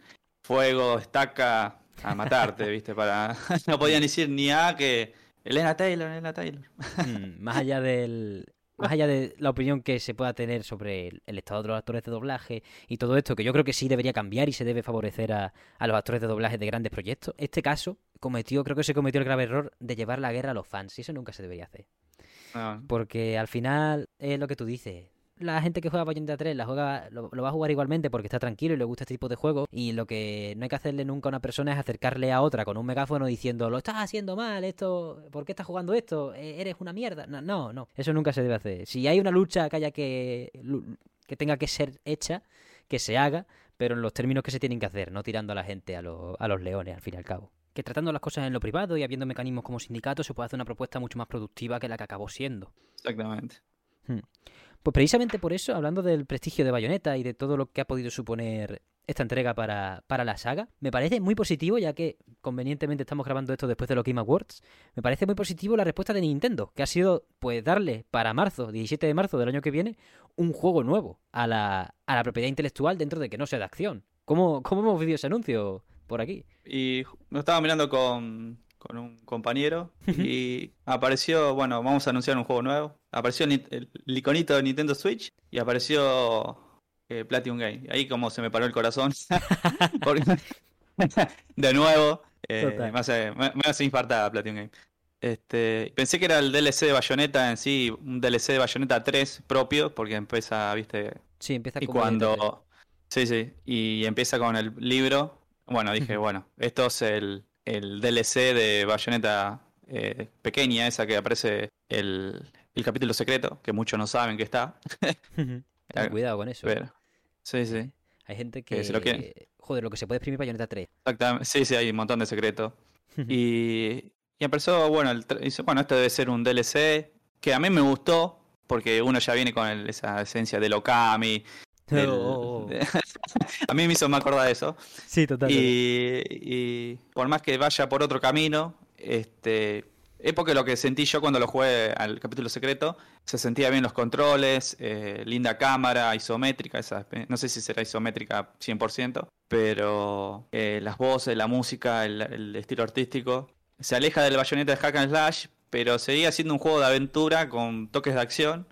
fuego, estaca, a matarte, ¿viste? Para no podían decir ni A que Elena Taylor, Elena Taylor. Mm, más allá del más allá de la opinión que se pueda tener sobre el, el estado de los actores de doblaje y todo esto, que yo creo que sí debería cambiar y se debe favorecer a, a los actores de doblaje de grandes proyectos, este caso cometió, creo que se cometió el grave error de llevar la guerra a los fans, y eso nunca se debería hacer. No, Porque al final es lo que tú dices. La gente que juega Bayonetta 3 la juega, lo, lo va a jugar igualmente porque está tranquilo y le gusta este tipo de juegos. Y lo que no hay que hacerle nunca a una persona es acercarle a otra con un megáfono diciendo, lo estás haciendo mal, esto, ¿por qué estás jugando esto? Eh, Eres una mierda. No, no, no. Eso nunca se debe hacer. Si hay una lucha que haya que, que tenga que ser hecha, que se haga, pero en los términos que se tienen que hacer, no tirando a la gente a, los- a los leones, al fin y al cabo. Que tratando las cosas en lo privado y habiendo mecanismos como sindicatos se puede hacer una propuesta mucho más productiva que la que acabó siendo. exactamente. Pues precisamente por eso, hablando del prestigio de Bayonetta y de todo lo que ha podido suponer esta entrega para, para la saga, me parece muy positivo, ya que convenientemente estamos grabando esto después de los Game Awards, me parece muy positivo la respuesta de Nintendo, que ha sido pues darle para marzo, 17 de marzo del año que viene, un juego nuevo a la, a la propiedad intelectual dentro de que no sea de acción. ¿Cómo, cómo hemos vivido ese anuncio por aquí? Y lo estaba mirando con, con un compañero y apareció, bueno, vamos a anunciar un juego nuevo. Apareció el, ni- el iconito de Nintendo Switch y apareció eh, Platinum Game. Ahí como se me paró el corazón. Porque- de nuevo, eh, me, hace, me, me hace infartar Platinum Game. Este, pensé que era el DLC de Bayonetta en sí, un DLC de Bayonetta 3 propio, porque empieza, viste, Sí, empieza y con cuando. Sí, sí. Y empieza con el libro. Bueno, dije, bueno, esto es el, el DLC de Bayonetta eh, pequeña, esa que aparece el, el capítulo secreto, que muchos no saben que está. Ten Ah, cuidado con eso. Pero, sí, sí. Hay gente que lo. Joder, lo que se puede exprimir Bayonetta 3. Exactamente. Sí, sí, hay un montón de secretos. Y, y empezó, bueno, el bueno, esto debe ser un DLC que a mí me gustó porque uno ya viene con el- esa esencia del Okami. Del- Oh, oh, oh. a mí me hizo me acordar de eso. Sí, total. Y, y por más que vaya por otro camino, este, es porque lo que sentí yo cuando lo jugué al capítulo secreto, se sentía bien los controles, eh, linda cámara, isométrica, esa, no sé si será isométrica 100%, pero eh, las voces, la música, el, el estilo artístico, se aleja del bayoneta de Hack and Slash, pero seguía siendo un juego de aventura con toques de acción.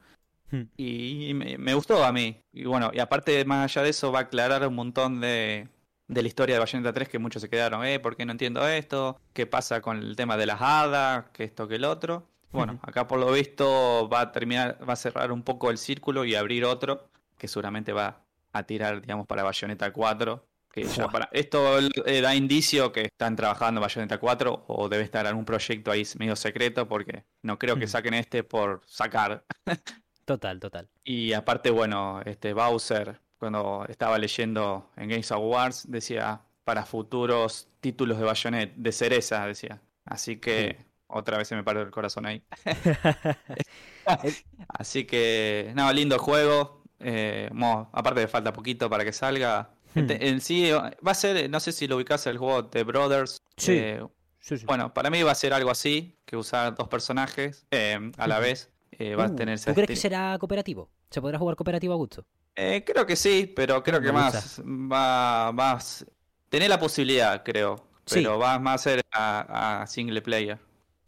Hmm. Y me, me gustó a mí. Y bueno, y aparte, más allá de eso, va a aclarar un montón de, de la historia de Bayonetta 3 que muchos se quedaron, eh, ¿por qué no entiendo esto? ¿Qué pasa con el tema de las hadas? ¿Qué esto, que el otro? Bueno, Ujú. acá por lo visto va a terminar, va a cerrar un poco el círculo y abrir otro, que seguramente va a tirar, digamos, para Bayonetta 4. Que ya para... Esto eh, da indicio que están trabajando Bayonetta 4 o debe estar algún proyecto ahí medio secreto porque no creo que saquen este por sacar. Total, total. Y aparte, bueno, este Bowser, cuando estaba leyendo en Games Awards, decía para futuros títulos de Bayonet, de cereza, decía. Así que otra vez se me paró el corazón ahí. Así que, no, lindo juego. Eh, mo- aparte falta poquito para que salga. Hmm. En, en sí, va a ser, no sé si lo ubicás el juego de Brothers. Sí. Eh, Sí, sí. bueno, para mí va a ser algo así, que usar dos personajes eh, a la vez. Eh, va a tener ese ¿Tú crees que será cooperativo? ¿Se podrá jugar cooperativo a gusto? Eh, creo que sí, pero creo que más va más tener la posibilidad, creo, Sí. pero va más a ser a, a single player.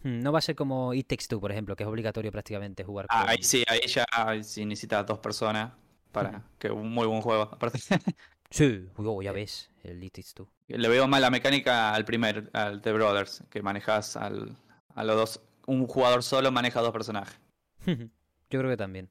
Hmm, No va a ser como It Takes Two, por ejemplo, que es obligatorio prácticamente jugar Ah, ahí sí, ahí ya sí necesitas dos personas para Ujú. que un muy buen juego. Aparte, Sí, uy, oh, ya ves, el It Takes Two. le veo más la mecánica al primer, al The Brothers, que manejas al, a los dos, un jugador solo maneja dos personajes. Yo creo que también.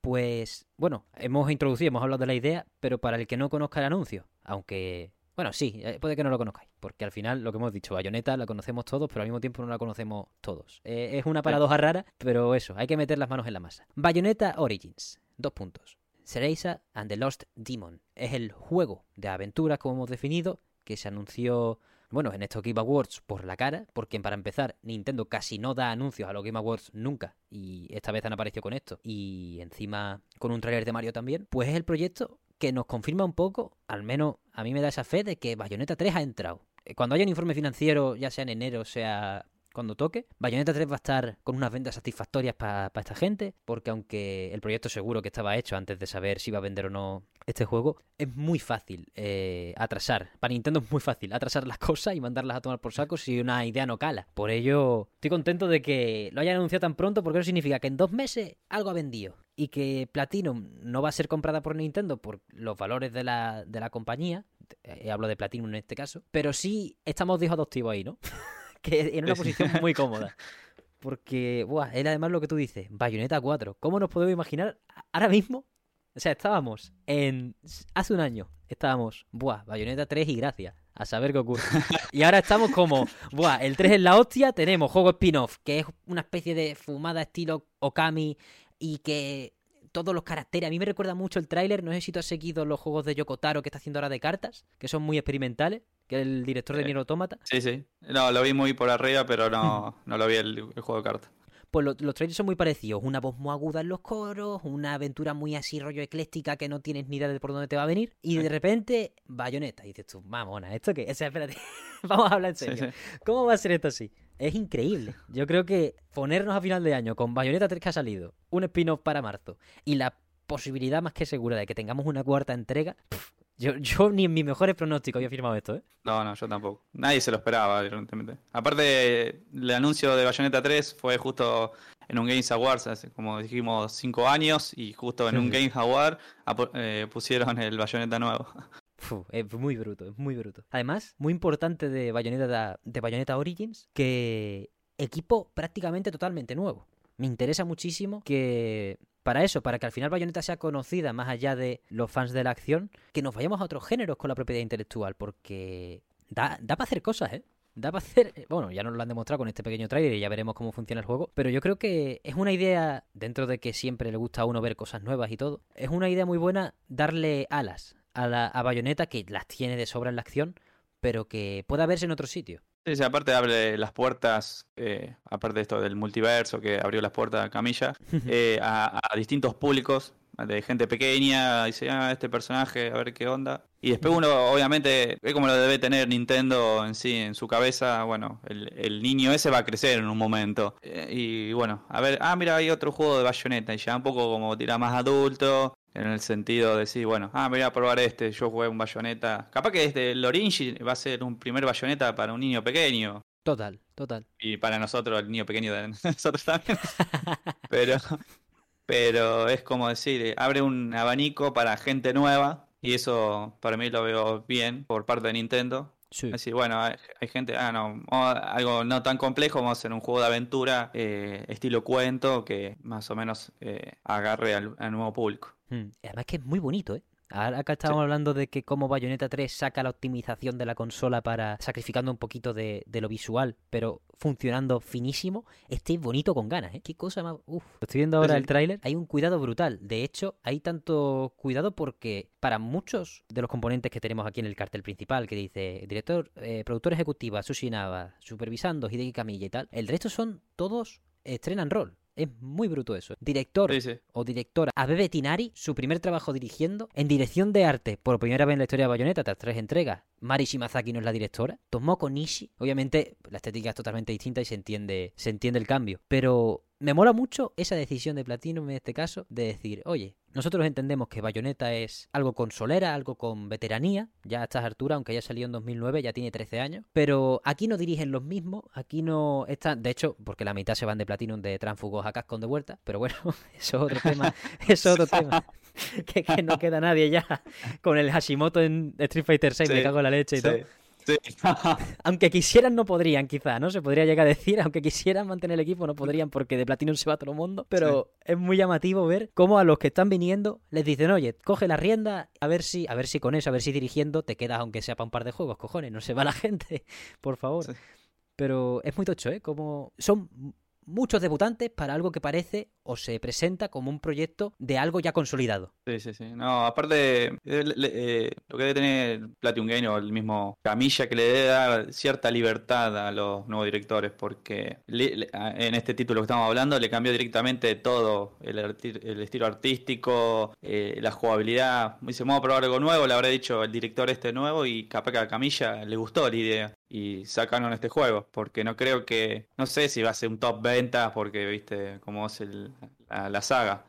Pues, bueno, hemos introducido, hemos hablado de la idea, pero para el que no conozca el anuncio, aunque, bueno, sí, eh, puede que no lo conozcáis, porque al final, lo que hemos dicho, Bayonetta la conocemos todos, pero al mismo tiempo no la conocemos todos. Eh, es una paradoja rara, pero eso, hay que meter las manos en la masa. Bayonetta Origins, dos puntos. Cereza and the Lost Demon. Es el juego de aventuras, como hemos definido, que se anunció, bueno, en estos Game Awards por la cara, porque para empezar, Nintendo casi no da anuncios a los Game Awards nunca, y esta vez han aparecido con esto, y encima con un tráiler de Mario también, pues es el proyecto que nos confirma un poco, al menos a mí me da esa fe de que Bayonetta 3 ha entrado. Eh, Cuando haya un informe financiero, ya sea en enero, sea cuando toque, Bayonetta 3 va a estar con unas ventas satisfactorias para esta gente, porque aunque el proyecto seguro que estaba hecho antes de saber si iba a vender o no este juego, es muy fácil eh, atrasar. Para Nintendo es muy fácil atrasar las cosas y mandarlas a tomar por saco si una idea no cala. Por ello, estoy contento de que lo hayan anunciado tan pronto, porque eso significa que en dos meses algo ha vendido. Y que Platinum no va a ser comprada por Nintendo por los valores de la, de la compañía. Eh, hablo de Platinum en este caso. Pero sí estamos adoptivo ahí, ¿no? que en una posición muy cómoda. Porque, buah, es además lo que tú dices, Bayonetta 4. ¿Cómo nos podemos imaginar ahora mismo? O sea, estábamos en... Hace un año estábamos, buah, Bayonetta 3 y gracias, a saber qué ocurre. Y ahora estamos como, buah, el 3 es la hostia, tenemos juego spin-off, que es una especie de fumada estilo Okami y que todos los caracteres. A mí me recuerda mucho el tráiler. No sé si tú has seguido los juegos de Yokotaro que está haciendo ahora de cartas, que son muy experimentales, que es el director de Eh, Nier Automata. Sí, sí. No, lo vi muy por arriba, pero no, no lo vi el, el juego de cartas. Pues lo- los trailers son muy parecidos. Una voz muy aguda en los coros, una aventura muy así rollo ecléctica que no tienes ni idea de por dónde te va a venir. Y de repente, bayoneta. Y dices tú, mamona, ¿esto qué? O sea, espérate. Vamos a hablar en serio. sí. ¿Cómo va a ser esto así? Es increíble. Yo creo que ponernos a final de año con Bayonetta 3 que ha salido, un spin-off para marzo y la posibilidad más que segura de que tengamos una cuarta entrega, yo, yo ni en mis mejores pronósticos había firmado esto, ¿eh? No, no, yo tampoco. Nadie se lo esperaba, evidentemente. Aparte, el anuncio de Bayonetta 3 fue justo en un Games Awards, hace como dijimos, cinco años, y justo en un. Games Award eh, pusieron el Bayonetta nuevo. Es muy bruto, es muy bruto. Además, muy importante de Bayonetta, de Bayonetta Origins, que equipo prácticamente totalmente nuevo. Me interesa muchísimo que para eso, para que al final Bayonetta sea conocida más allá de los fans de la acción, que nos vayamos a otros géneros con la propiedad intelectual, porque da, da para hacer cosas, ¿eh? da para hacer. eh, Bueno, ya nos lo han demostrado con este pequeño trailer y ya veremos cómo funciona el juego. Pero yo creo que es una idea, dentro de que siempre le gusta a uno ver cosas nuevas y todo, es una idea muy buena darle alas a, la, a Bayonetta, que las tiene de sobra en la acción, pero que pueda verse en otro sitio. Sí, sí, aparte abre las puertas, eh, aparte de esto del multiverso que abrió las puertas a Camilla, eh, a, a distintos públicos, de gente pequeña, dice, ah, este personaje, a ver qué onda. Y después uno, obviamente, ve como lo debe tener Nintendo en sí, en su cabeza, bueno, el, el niño ese va a crecer en un momento. Eh, y bueno, a ver, ah, mira, hay otro juego de Bayonetta, y ya un poco como tira más adulto, en el sentido de decir, bueno, ah, me voy a probar este, yo jugué un Bayonetta. Capaz que este, el Origin va a ser un primer Bayonetta para un niño pequeño. Total, total. Y para nosotros, el niño pequeño de nosotros también. pero, pero es como decir, eh, abre un abanico para gente nueva. Y eso para mí lo veo bien por parte de Nintendo. Sí. Decir, bueno, hay, hay gente, ah, no, algo no tan complejo, vamos a hacer un juego de aventura eh, estilo cuento que más o menos eh, agarre al, al nuevo público. Mm, y Además que es muy bonito, ¿eh? Ahora acá estábamos hablando de que como Bayonetta 3 saca la optimización de la consola para sacrificando un poquito de, de lo visual, pero funcionando finísimo, este es bonito con ganas, ¿eh? Qué cosa más... Uf, estoy viendo ahora sí. el tráiler, hay un cuidado brutal. De hecho, hay tanto cuidado porque para muchos de los componentes que tenemos aquí en el cartel principal, que dice director, eh, productor ejecutiva, Sushi Nava, supervisando Hideki Kamiya y tal, el resto son todos estrenan rol. Es muy bruto eso. Director Sí, sí. o directora Abebe Tinari, su primer trabajo dirigiendo, en dirección de arte, por primera vez en la historia de Bayonetta, tras tres entregas. Mari Shimazaki no es la directora. Tomoko Nishi, obviamente la estética es totalmente distinta y se entiende, se entiende el cambio. Pero me mola mucho esa decisión de Platinum en este caso, de decir, oye, nosotros entendemos que Bayonetta es algo consolera, algo con veteranía, ya a estas alturas, aunque haya salido en 2009, ya tiene 13 años, pero aquí no dirigen los mismos, aquí no están, de hecho, porque la mitad se van de Platinum de Transfugos a Capcom de vuelta, pero bueno, eso es otro tema, eso es otro tema, que, que no queda nadie ya con el Hashimoto en Street Fighter 6, me cago en la leche y todo. Sí. Aunque quisieran, no podrían, quizá, ¿no? Se podría llegar a decir, aunque quisieran mantener el equipo, no podrían porque de Platinum se va todo el mundo. Pero es muy llamativo ver cómo a los que están viniendo les dicen, oye, coge la rienda, a ver si, a ver si con eso, a ver si dirigiendo te quedas aunque sea para un par de juegos, cojones, no se va la gente, por favor. Pero es muy tocho, ¿eh? Como son muchos debutantes para algo que parece o se presenta como un proyecto de algo ya consolidado. Sí, sí, sí. No, aparte, eh, le- eh, lo que debe tener Platinum Game o el mismo Camilla que le debe dar cierta libertad a los nuevos directores, porque en este título que estamos hablando le cambió directamente todo, el, estilo artístico, eh, la jugabilidad. Dice, vamos a probar algo nuevo, le habrá dicho el director este nuevo y capaz que a Camilla le gustó la idea. Y sacaron este juego, porque no creo que, no sé si va a ser un top ventas, porque viste cómo es el- la- la saga.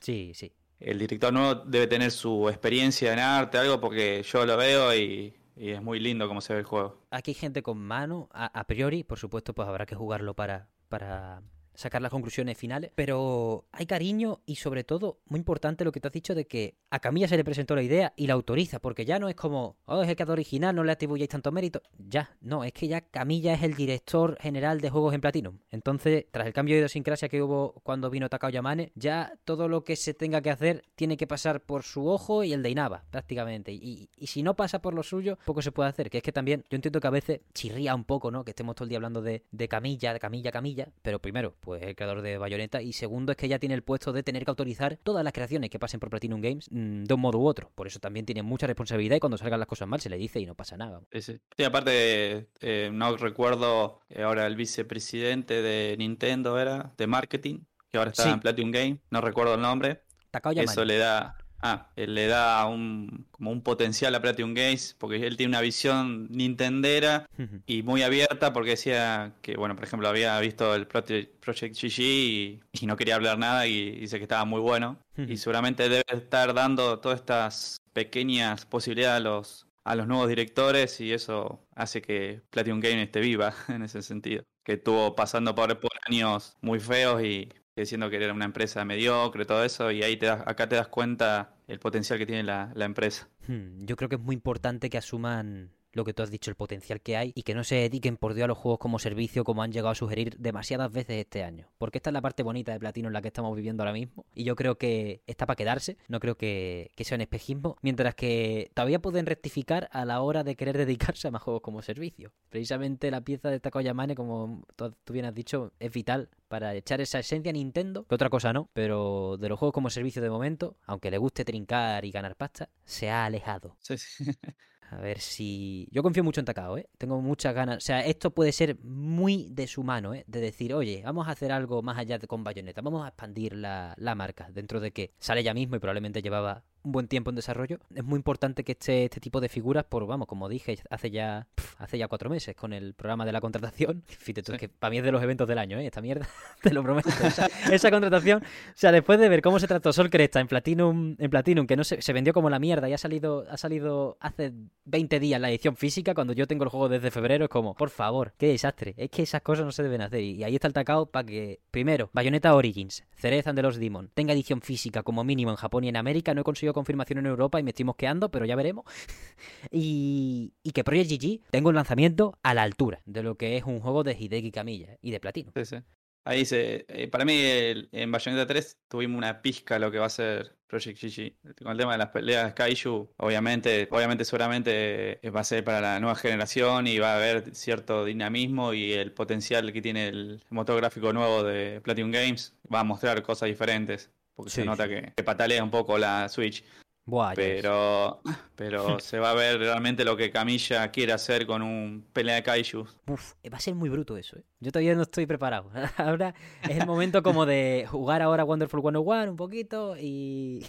Sí, sí. El director nuevo debe tener su experiencia en arte, algo, porque yo lo veo y, y es muy lindo cómo se ve el juego. Aquí hay gente con mano, a, a priori, por supuesto, pues habrá que jugarlo para, para sacar las conclusiones finales, pero hay cariño y sobre todo, muy importante lo que te has dicho de que a Camilla se le presentó la idea y la autoriza, porque ya no es como, oh, es el creador original, no le atribuyáis tanto mérito. Ya, no, es que ya Camilla es el director general de juegos en Platinum. Entonces, tras el cambio de idiosincrasia que hubo cuando vino Takao Yamane, ya todo lo que se tenga que hacer tiene que pasar por su ojo y el de Inaba, prácticamente. Y, y si no pasa por lo suyo, poco se puede hacer. Que es que también, yo entiendo que a veces chirría un poco, ¿no? Que estemos todo el día hablando de, de Camilla, de Camilla, Camilla. Pero primero, pues es el creador de Bayonetta. Y segundo, es que ya tiene el puesto de tener que autorizar todas las creaciones que pasen por Platinum Games mm, de un modo u otro. Por eso también tiene mucha responsabilidad y cuando salgan las cosas mal se le dice y no pasa nada. Sí, sí. Sí, aparte, eh, no recuerdo eh, ahora el vicepresidente de Nintendo era, de marketing, que ahora está Sí. en Platinum Game, no recuerdo el nombre. Takao Yamane. Eso le da, ah, eh, le da un, como un potencial a Platinum Games, porque él tiene una visión nintendera y muy abierta porque decía que, bueno, por ejemplo, había visto el Project GG y, y no quería hablar nada y dice que estaba muy bueno. Y seguramente debe estar dando todas estas pequeñas posibilidades a los, a los nuevos directores y eso hace que Platinum Game esté viva en ese sentido. Que estuvo pasando por, por años muy feos y diciendo que era una empresa mediocre, todo eso, y ahí te das, acá te das cuenta el potencial que tiene la, la empresa. Hmm, Yo creo que es muy importante que asuman lo que tú has dicho, el potencial que hay y que no se dediquen por Dios a los juegos como servicio como han llegado a sugerir demasiadas veces este año. Porque esta es la parte bonita de Platino en la que estamos viviendo ahora mismo y yo creo que está para quedarse, no creo que, que sea un espejismo, mientras que todavía pueden rectificar a la hora de querer dedicarse a más juegos como servicio. Precisamente la pieza de Takoyamane, como tú bien has dicho, es vital para echar esa esencia a Nintendo, que otra cosa no, pero de los juegos como servicio de momento, aunque le guste trincar y ganar pasta, se ha alejado. Sí, sí. A ver si. Yo confío mucho en Takao, ¿eh? Tengo muchas ganas. O sea, esto puede ser muy de su mano, ¿eh? De decir, oye, vamos a hacer algo más allá de con Bayonetta. Vamos a expandir la, la marca. Dentro de que sale ya mismo y probablemente llevaba un buen tiempo en desarrollo. Es muy importante que esté este tipo de figuras, por, vamos, como dije, hace ya pf, hace ya cuatro meses con el programa de la contratación. Fíjate tú, Sí. es que para mí es de los eventos del año, ¿eh? Esta mierda, te lo prometo. Esa, esa contratación, o sea, después de ver cómo se trató Sol Cresta en Platinum, en Platinum que no se, se vendió como la mierda y ha salido, ha salido hace 20 días la edición física, cuando yo tengo el juego desde febrero, es como, por favor, qué desastre. Es que esas cosas no se deben hacer. Y ahí está el tacao para que, primero, Bayonetta Origins, Ceres and the Lost Demon, tenga edición física como mínimo en Japón y en América. No he conseguido confirmación en Europa y me estoy mosqueando, pero ya veremos. y, que Project GG tenga un lanzamiento a la altura de lo que es un juego de Hideki ¿eh? y de Platino. Sí. Ahí se, eh, para mí en Bayonetta 3 tuvimos una pizca lo que va a ser Project GG. Con el tema de las peleas Kaiju, obviamente, obviamente seguramente eh, va a ser para la nueva generación y va a haber cierto dinamismo y el potencial que tiene el motor gráfico nuevo de Platinum Games va a mostrar cosas diferentes. Porque Sí, se nota sí. que, que patalea un poco la Switch. Buah. Pero, pero se va a ver realmente lo que Camilla quiere hacer con un pelea de Kaiju. Uf, va a ser muy bruto eso, ¿eh? Yo todavía no estoy preparado. Ahora es el momento como de jugar ahora Wonderful 101 un poquito y,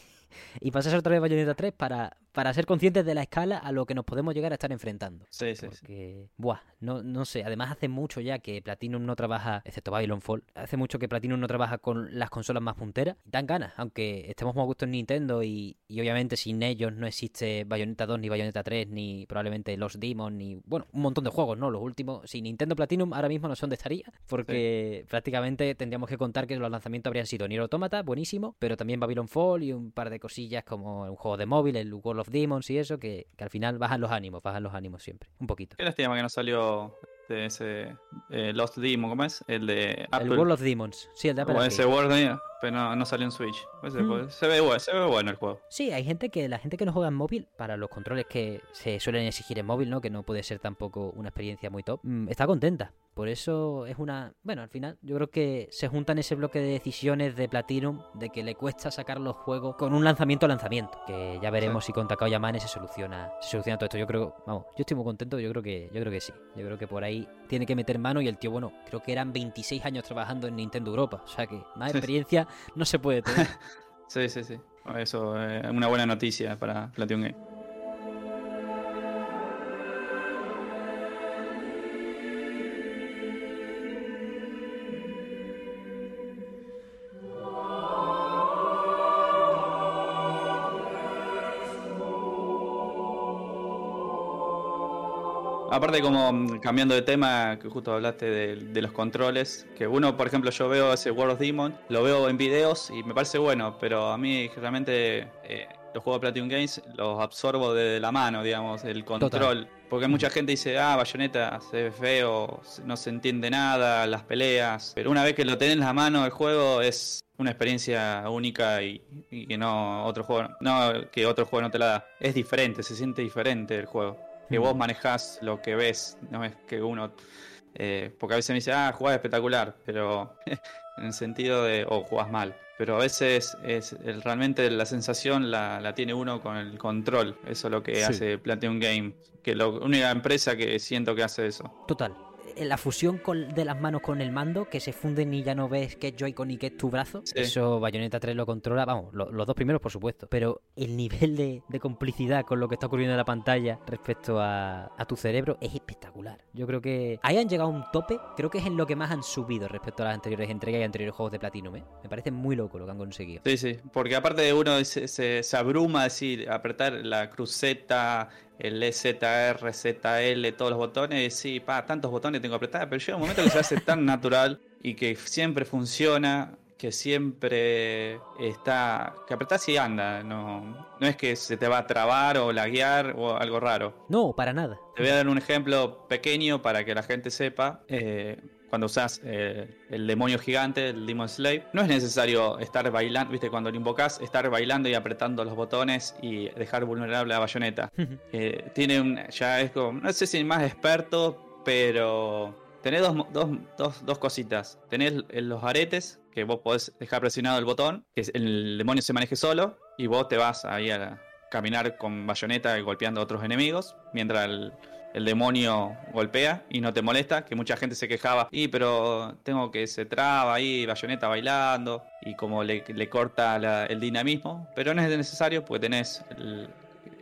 y pasar otra vez Bayonetta 3 para, para ser conscientes de la escala a lo que nos podemos llegar a estar enfrentando. Sí, sí, sí. Porque, buah, no, no sé. Además, hace mucho ya que Platinum no trabaja, excepto Babylon Fall, hace mucho que Platinum no trabaja con las consolas más punteras. Dan ganas, aunque estemos más a gusto en Nintendo y, y obviamente sin ellos no existe Bayonetta 2, ni Bayonetta 3, ni probablemente Los Demons, ni, bueno, un montón de juegos, ¿no? Los últimos, si Nintendo Platinum ahora mismo no sé dónde estaría, porque prácticamente tendríamos que contar que los lanzamientos habrían sido Nier Automata, buenísimo, pero también Babylon Fall y un par de cosillas como un juego de móvil, el World of Demons y eso, que, que al final bajan los ánimos, bajan los ánimos siempre, un poquito. Qué lástima que no salió de ese eh, Lost Demon, ¿cómo es? El de Apple. El World of Demons, sí, el de Apple O ese World pero no, no salió en Switch. Ese, Mm. se, ve, bueno, se ve bueno el juego. Sí, hay gente que la gente que no juega en móvil, para los controles que se suelen exigir en móvil, ¿no? Que no puede ser tampoco una experiencia muy top, mm, está contenta. Por eso es una. Bueno, al final, yo creo que se juntan ese bloque de decisiones de Platinum de que le cuesta sacar los juegos con un lanzamiento a lanzamiento. Que ya veremos si con Takao Yamane se soluciona, se soluciona todo esto. Yo creo, vamos, yo estoy muy contento, yo creo que, yo creo que sí. Yo creo que por ahí tiene que meter mano y el tío, bueno, creo que eran 26 años trabajando en Nintendo Europa. O sea que más Sí. experiencia no se puede tener. Sí, sí, sí. Eso es una buena noticia para Platinum Game. Aparte como mm, cambiando de tema, que justo hablaste de, de los controles, que uno, por ejemplo, yo veo ese World of Demon, lo veo en videos y me parece bueno, pero a mí realmente eh, los juegos de Platinum Games los absorbo de la mano, digamos, el control. Porque mucha gente dice, ah, Bayonetta se ve feo, no se entiende nada, las peleas, pero una vez que lo tenés en la mano el juego es una experiencia única y, y que no otro juego no que otro juego no te la da. Es diferente, se siente diferente el juego que vos manejás lo que ves, no es que uno... eh, porque a veces me dice, ah, jugás espectacular, pero en el sentido de, o jugás mal. Pero a veces es realmente la sensación la, la tiene uno con el control. Eso es lo que Sí. hace Platinum Game. Que la única empresa que siento que hace eso. Total. Eh, La fusión con- de las manos con el mando, que se funden y ya no ves que es Joy-Con y que es tu brazo. Sí. Eso Bayonetta 3 lo controla, vamos, lo- los dos primeros por supuesto. Pero el nivel de, de complicidad con lo que está ocurriendo en la pantalla respecto a, a tu cerebro es espectacular. Yo creo que ahí han llegado a un tope, creo que es en lo que más han subido respecto a las anteriores entregas y anteriores juegos de Platinum. ¿eh? Me parece muy loco lo que han conseguido. Sí, sí, porque aparte de uno se, se, se abruma decir, apretar la cruceta, el EZR, ZL, todos los botones, sí, pa, tantos botones tengo que apretar, pero llega un momento que se hace tan natural y que siempre funciona que siempre está. que apretás y anda. No, no es que se te va a trabar o laguear o algo raro. No, para nada. Te voy a dar un ejemplo pequeño para que la gente sepa. Eh, cuando usas eh, el demonio gigante, el Demon Slave, no es necesario estar bailando, viste, cuando lo invocas, estar bailando y apretando los botones y dejar vulnerable a Bayonetta. Eh, tiene un. ya es como. no sé si más experto, pero. Tenés dos, dos, dos, dos cositas. Tenés los aretes, que vos podés dejar presionado el botón, que el demonio se maneje solo, y vos te vas ahí a la- caminar con bayoneta y golpeando a otros enemigos, mientras el, el demonio golpea y no te molesta, que mucha gente se quejaba, y pero tengo que se traba ahí, bayoneta bailando, y como le, le corta la- el dinamismo, pero no es necesario porque tenés el-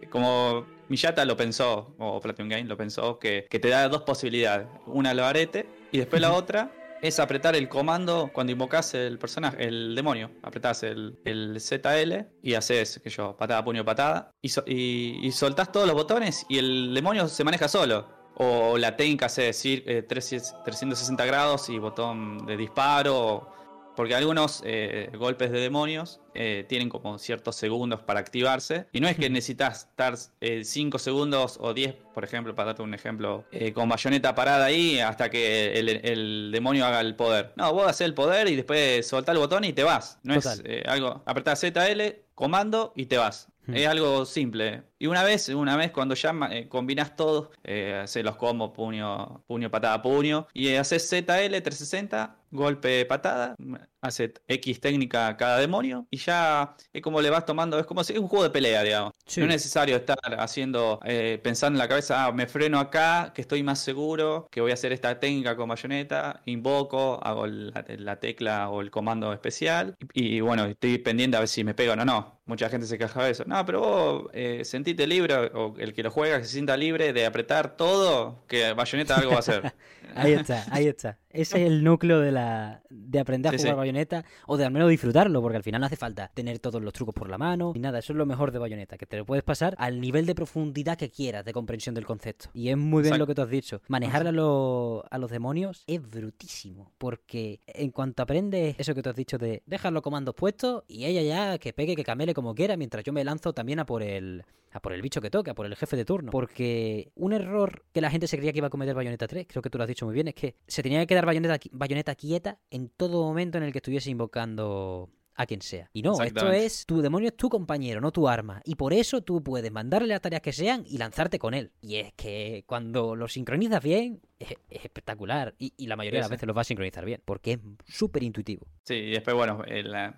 como Miyata lo pensó, o Platinum Game lo pensó, que, que te da dos posibilidades. Una lo arete y después la otra es apretar el comando cuando invocas el personaje, el demonio. Apretás el, el ZL y haces, que yo, patada, puño, patada. Y, so- y, soltás todos los botones y el demonio se maneja solo. O la técnica hace decir eh, 360 grados y botón de disparo. Porque algunos eh, golpes de demonios eh, tienen como ciertos segundos para activarse. Y no es que necesitas estar 5 segundos o 10, por ejemplo, para darte un ejemplo, eh, con bayoneta parada ahí hasta que el, el demonio haga el poder. No, vos haces el poder y después soltás el botón y te vas. No Total. es eh, algo. Apretás ZL, comando y te vas. Es algo simple. Y una vez, una vez cuando ya eh, combinas todo, eh, haces los combos puño, puño, patada, puño, y eh, haces ZL 360, golpe, patada, hace X técnica cada demonio, y ya es como le vas tomando, es como si es un juego de pelea, digamos. Sí. No es necesario estar haciendo, eh, pensando en la cabeza, ah, me freno acá, que estoy más seguro, que voy a hacer esta técnica con bayoneta, invoco, hago la, la tecla o el comando especial, y, y bueno, estoy pendiente a ver si me pegan o no. Mucha gente se queja de eso. No, pero vos eh, sentite libre, o el que lo juega que se sienta libre de apretar todo, que bayoneta algo va a hacer. Ahí está, ahí está. Ese es el núcleo de la de aprender a Sí, jugar sí. bayoneta o de al menos disfrutarlo, porque al final no hace falta tener todos los trucos por la mano ni nada. Eso es lo mejor de bayoneta, que te lo puedes pasar al nivel de profundidad que quieras de comprensión del concepto. Y es muy bien Exacto. lo que tú has dicho. Manejar a, a los demonios es brutísimo, porque en cuanto aprendes eso que tú has dicho de dejar los comandos puestos y ella ya que pegue, que camele como quiera, mientras yo me lanzo también a por el a por el bicho que toque, a por el jefe de turno. Porque un error que la gente se creía que iba a cometer Bayonetta 3, creo que tú lo has dicho muy bien, es que se tenía que quedar Bayonetta, Bayonetta quieta en todo momento en el que estuviese invocando a quien sea. Y no, esto es, tu demonio es tu compañero, no tu arma. Y por eso tú puedes mandarle las tareas que sean y lanzarte con él. Y es que cuando lo sincronizas bien, es, es espectacular. Y, y la mayoría de las Sí, sí. veces lo va a sincronizar bien, porque es súper intuitivo. Sí, y después, bueno, el, eh,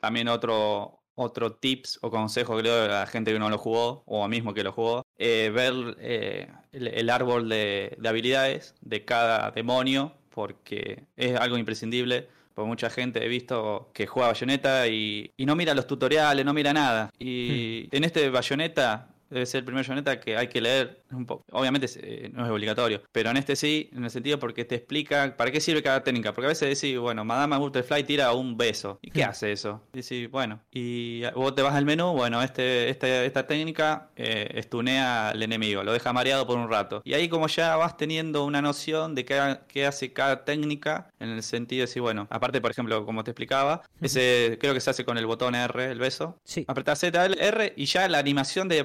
también otro, otro tips o consejo que le doy a la gente que no lo jugó, o a mismo que lo jugó, eh, ver eh, el, el árbol de, de habilidades de cada demonio, porque es algo imprescindible. Porque mucha gente he visto que juega Bayonetta y, y no mira los tutoriales, no mira nada. Y en este Bayonetta debe ser el primer Bayonetta que hay que leer un poco. Obviamente eh, no es obligatorio, pero en este sí, en el sentido porque te explica para qué sirve cada técnica. Porque a veces decís, bueno, Madame Butterfly tira un beso. ¿Y qué Hmm. hace eso? Decís, bueno, y vos te vas al menú, bueno, este, este, esta técnica eh, estunea al enemigo, lo deja mareado por un rato. Y ahí como ya vas teniendo una noción de qué, qué hace cada técnica, en el sentido de decir, bueno, aparte, por ejemplo, como te explicaba, ese creo que se hace con el botón R, el beso. Sí. Apretás Z, L, R y ya la animación de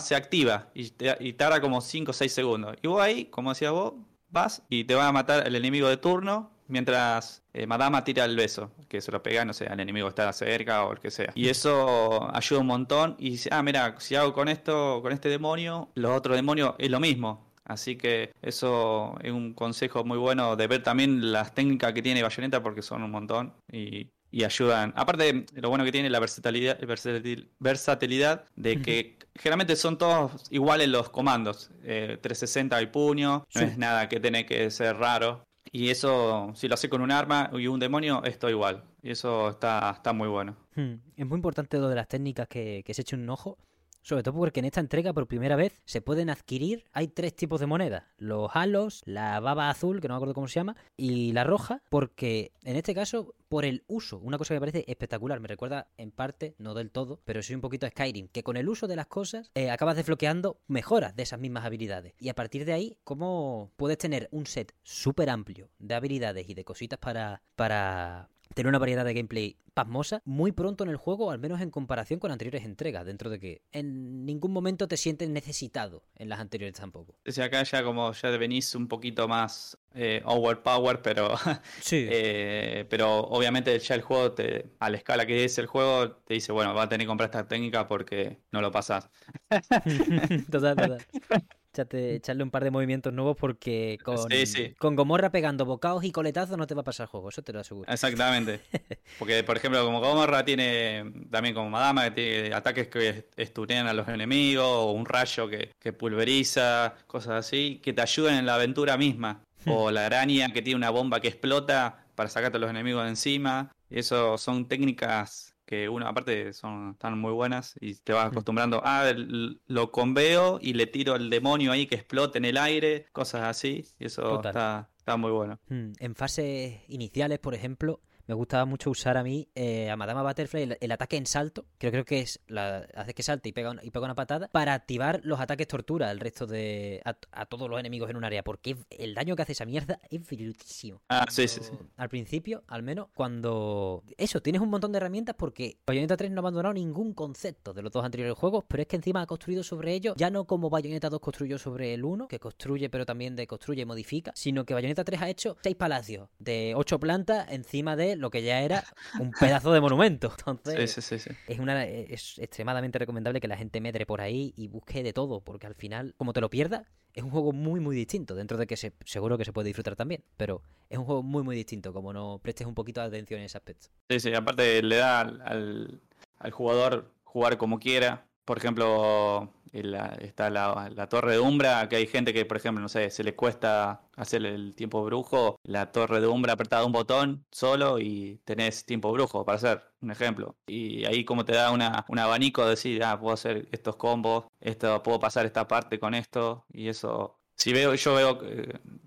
Se activa y, te- tarda como 5 o 6 segundos. Y vos ahí, como decías vos, vas y te va a matar el enemigo de turno mientras eh, Madama tira el beso, que se lo pega, no sé, al enemigo que está cerca o el que sea. Y eso ayuda un montón y dice, ah, mira, si hago con esto, con este demonio, los otros demonios es lo mismo. Así que eso es un consejo muy bueno de ver también las técnicas que tiene Bayonetta porque son un montón y, y ayudan. Aparte, lo bueno que tiene la versatilidad, versatil- versatilidad de que generalmente son todos iguales los comandos. Eh, 360 y puño, no es nada que tiene que ser raro. Y eso, si lo hace con un arma y un demonio, es todo igual. Y eso está, está muy bueno. Hmm, Es muy importante lo de las técnicas que, que se echen un ojo. Sobre todo porque en esta entrega por primera vez se pueden adquirir. Hay tres tipos de monedas: los halos, la baba azul, que no me acuerdo cómo se llama, y la roja. Porque en este caso, por el uso, una cosa que me parece espectacular. Me recuerda en parte, no del todo, pero sí un poquito a Skyrim. Que con el uso de las cosas eh, acabas desbloqueando mejoras de esas mismas habilidades. Y a partir de ahí, ¿cómo puedes tener un set súper amplio de habilidades y de cositas para, para tener una variedad de gameplay pasmosa muy pronto en el juego, al menos en comparación con anteriores entregas, dentro de que en ningún momento te sientes necesitado, en las anteriores tampoco. Sea, acá ya como ya venís un poquito más eh, overpower, pero Sí. eh, pero obviamente ya el juego, te, a la escala que es el juego, te dice, bueno, va a tener que comprar esta técnica porque no lo pasás. total, total. Echarle un par de movimientos nuevos porque con, Sí, sí. con Gomorra pegando bocados y coletazos no te va a pasar el juego, eso te lo aseguro. Exactamente. Porque, por ejemplo, como Gomorra tiene también como Madama, que tiene ataques que estunean a los enemigos, o un rayo que, que pulveriza, cosas así, que te ayudan en la aventura misma. O la araña que tiene una bomba que explota para sacarte a los enemigos de encima. Y eso son técnicas que uno, aparte, son, están muy buenas y te vas acostumbrando. Ah, el- lo conveo y le tiro al demonio ahí que explote en el aire, cosas así. Y eso Total. está, está muy bueno. Hmm, En fases iniciales, por ejemplo, me gustaba mucho usar a mí eh, a Madama Butterfly el, el ataque en salto, que creo que es la, hace que salte y pega, una, y pega una patada, para activar los ataques tortura al resto de. A, a todos los enemigos en un área, porque el daño que hace esa mierda es brutísimo. Ah, sí, sí, sí. Al principio, al menos, cuando. Eso, tienes un montón de herramientas porque Bayonetta 3 no ha abandonado ningún concepto de los dos anteriores juegos, pero es que encima ha construido sobre ello, ya no como Bayonetta 2 construyó sobre el 1, que construye pero también deconstruye y modifica, sino que Bayonetta 3 ha hecho seis palacios de ocho plantas encima de lo que ya era un pedazo de monumento. Entonces, Sí, sí, sí, es, una, es extremadamente recomendable que la gente medre por ahí y busque de todo, porque al final, como te lo pierdas, es un juego muy, muy distinto. Dentro de que se, seguro que se puede disfrutar también, pero es un juego muy, muy distinto, como no prestes un poquito de atención en ese aspecto. Sí, sí, aparte le da al, al- al jugador jugar como quiera. Por ejemplo, la- está la, la torre de Umbra, que hay gente que, por ejemplo, no sé, se le cuesta hacer el tiempo brujo. La torre de Umbra apretada un botón solo y tenés tiempo brujo para hacer, un ejemplo. Y ahí como te da una, un abanico de decir, ah, puedo hacer estos combos, esto, puedo pasar esta parte con esto, y eso si veo, yo veo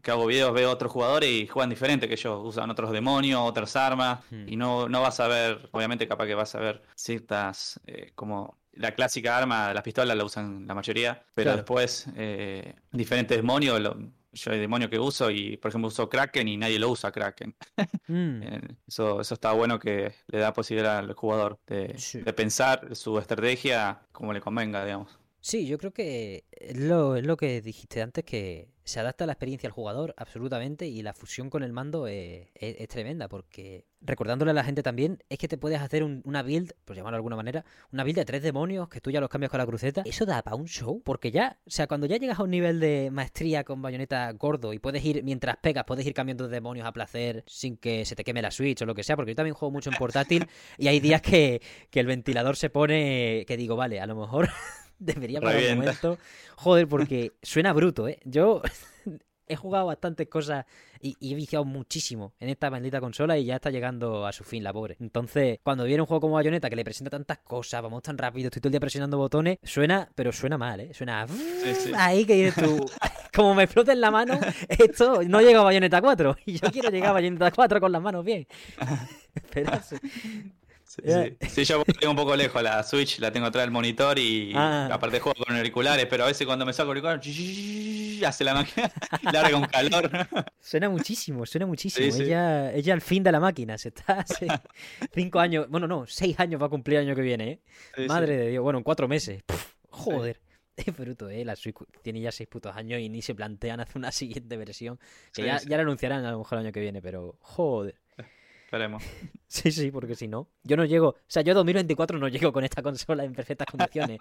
que hago videos, veo otros jugadores y juegan diferente que yo, usan otros demonios, otras armas, Hmm. y no, no vas a ver, obviamente capaz que vas a ver ciertas, eh, como la clásica arma, las pistolas la usan la mayoría, pero Claro. después eh, diferentes demonios, lo- yo hay demonios que uso y por ejemplo uso Kraken y nadie lo usa Kraken. Mm. Eh, Eso, eso está bueno que le da posibilidad al jugador de, Sí. de pensar su estrategia como le convenga, digamos. Sí, yo creo que es lo, lo que dijiste antes, que se adapta la experiencia al jugador absolutamente y la fusión con el mando es, es- es tremenda, porque recordándole a la gente también, es que te puedes hacer un- una build, por llamarlo de alguna manera, una build de tres demonios que tú ya los cambias con la cruceta. Eso da para un show, porque ya, o sea, cuando ya llegas a un nivel de maestría con bayoneta gordo y puedes ir, mientras pegas, puedes ir cambiando de demonios a placer sin que se te queme la Switch o lo que sea, porque yo también juego mucho en portátil y hay días que, que el ventilador se pone, que digo, vale, a lo mejor debería parar un momento. Joder, porque suena bruto, ¿eh? Yo he jugado bastantes cosas y, y he viciado muchísimo en esta maldita consola y ya está llegando a su fin la pobre. Entonces, cuando viene un juego como Bayonetta que le presenta tantas cosas, vamos tan rápido, estoy todo el día presionando botones, suena, pero suena mal, ¿eh? Suena sí. ahí que dices tú, como me explote en la mano, esto no llega a Bayonetta 4 y yo quiero llegar a Bayonetta 4 con las manos bien. Esperarse. Sí, Ya. sí. Sí, yo tengo un poco lejos la Switch, la tengo atrás del monitor y Ah. aparte juego con auriculares, pero a veces cuando me saco el auricular, hace la máquina, larga un calor. Suena muchísimo, suena muchísimo. Sí, sí. Ella, ella al fin de la máquina, se está hace cinco años, bueno, no, seis años va a cumplir el año que viene, ¿eh? Sí, sí. Madre de Dios, bueno, en cuatro meses. Joder. Es bruto, ¿eh? La Switch tiene ya seis putos años y ni se plantean hacer una siguiente versión. Que Sí, ya, sí. ya la anunciarán a lo mejor el año que viene, pero joder. Esperemos. Sí, sí, porque si no, yo no llego, o sea, yo 2024 no llego con esta consola en perfectas condiciones,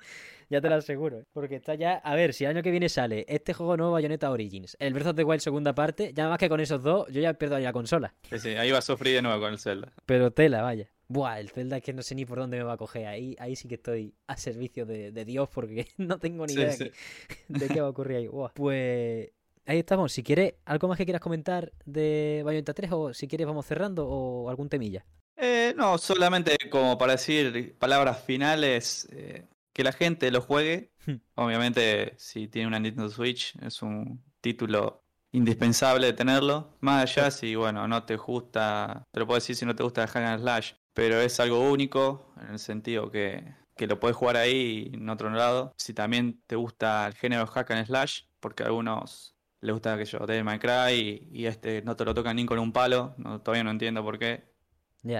ya te lo aseguro, ¿eh? porque está ya, a ver, si el año que viene sale este juego nuevo Bayonetta Origins, el Breath of the Wild segunda parte, ya más que con esos dos, yo ya pierdo ahí la consola, Sí, sí, ahí va a sufrir de nuevo con el Zelda. pero tela, vaya. Buah, el Zelda es que no sé ni por dónde me va a coger, ahí, ahí sí que estoy a servicio de, de Dios porque no tengo ni Sí, idea sí. que- de qué va a ocurrir ahí. Buah. Pues ahí estamos, si quieres, algo más que quieras comentar de Bayonetta 3 o si quieres vamos cerrando o algún temilla. Eh, no, solamente como para decir palabras finales, eh, que la gente lo juegue. Hmm. Obviamente, si tiene una Nintendo Switch, es un título indispensable de tenerlo. Más allá, si bueno, no te gusta, te lo puedo decir si no te gusta el Hack and Slash, pero es algo único en el sentido que, que lo puedes jugar ahí en otro lado. Si también te gusta el género Hack and Slash, porque algunos les gusta que yo, Devil May Cry y, y este no te lo tocan ni con un palo, no, todavía no entiendo por qué.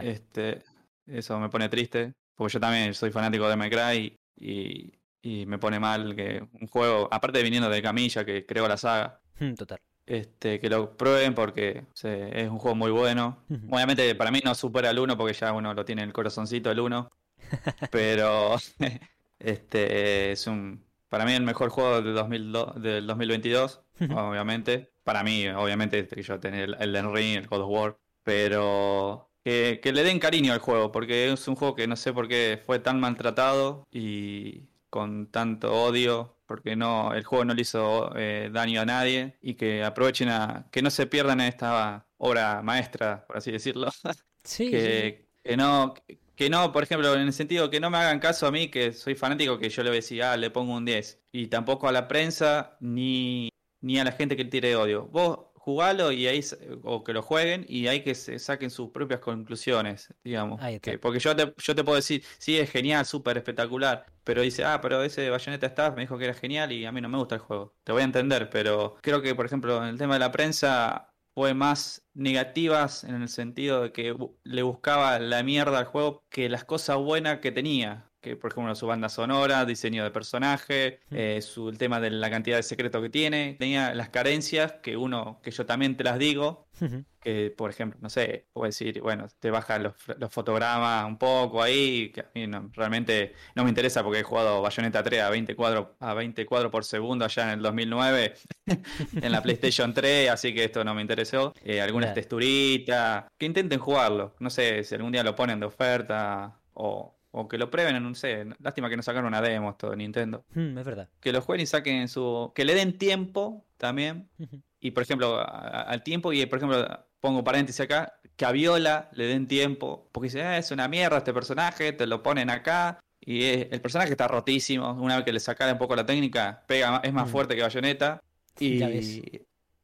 Este, eso me pone triste, porque yo también soy fanático de My Cry y, y me pone mal que un juego, aparte de viniendo de Camilla, que creó la saga, Hmm, Total. este, que lo prueben porque se- es un juego muy bueno. Obviamente para mí no supera el 1 porque ya uno lo tiene en el corazoncito el 1, pero este es un para mí el mejor juego del, 2002 del 2022, Ujú. obviamente. Para mí, obviamente, este yo tenía el Elden Ring, el God of War, pero que, que le den cariño al juego, porque es un juego que no sé por qué fue tan maltratado y con tanto odio, porque no, el juego no le hizo eh, daño a nadie, y que aprovechen a, que no se pierdan en esta obra maestra, por así decirlo, Sí, que no, que no, por ejemplo, en el sentido que no me hagan caso a mí, que soy fanático, que yo le voy a decir, ah, le pongo un 10, y tampoco a la prensa, ni, ni a la gente que tire odio. Vos jugalo y ahí, o que lo jueguen, y ahí que se saquen sus propias conclusiones, digamos. Que- porque yo te, yo te puedo decir, sí, es genial, súper espectacular, pero dice, ah, pero ese Bayonetta Staff me dijo que era genial y a mí no me gusta el juego. Te voy a entender, pero creo que, por ejemplo, en el tema de la prensa fue más negativas en el sentido de que le buscaba la mierda al juego que las cosas buenas que tenía. Que por ejemplo su banda sonora, diseño de personaje, eh, su, el tema de la cantidad de secretos que tiene. Tenía las carencias que uno, que yo también te las digo, que por ejemplo, no sé, puedo decir, bueno, te baja los, los fotogramas un poco ahí, que a mí no- realmente no me interesa porque he jugado Bayonetta 3 a 20 cuadros, a 20 cuadros por segundo allá en el 2009 en la PlayStation 3, así que esto no me interesó. Eh, algunas Claro. texturitas, que intenten jugarlo, no sé si algún día lo ponen de oferta o, o que lo prueben, no sé, lástima que no sacaron una demo esto de Nintendo. Hmm, es verdad. Que lo jueguen y saquen su... que le den tiempo también y por ejemplo, a- a- al tiempo, y por ejemplo, pongo paréntesis acá, que a Viola le den tiempo, porque dice, "Ah, es una mierda este personaje, te lo ponen acá, y es- el personaje está rotísimo, una vez que le sacara un poco la técnica, pega, es más Mm. fuerte que Bayonetta, Ya ves. y